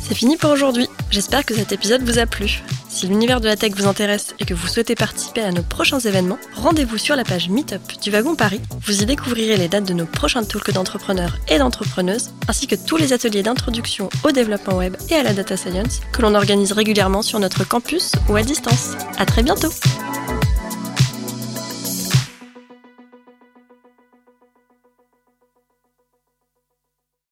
[SPEAKER 2] C'est fini pour aujourd'hui. J'espère que cet épisode vous a plu. Si l'univers de la tech vous intéresse et que vous souhaitez participer à nos prochains événements, rendez-vous sur la page Meetup du Wagon Paris. Vous y découvrirez les dates de nos prochains talks d'entrepreneurs et d'entrepreneuses, ainsi que tous les ateliers d'introduction au développement web et à la data science que l'on organise régulièrement sur notre campus ou à distance. À très bientôt!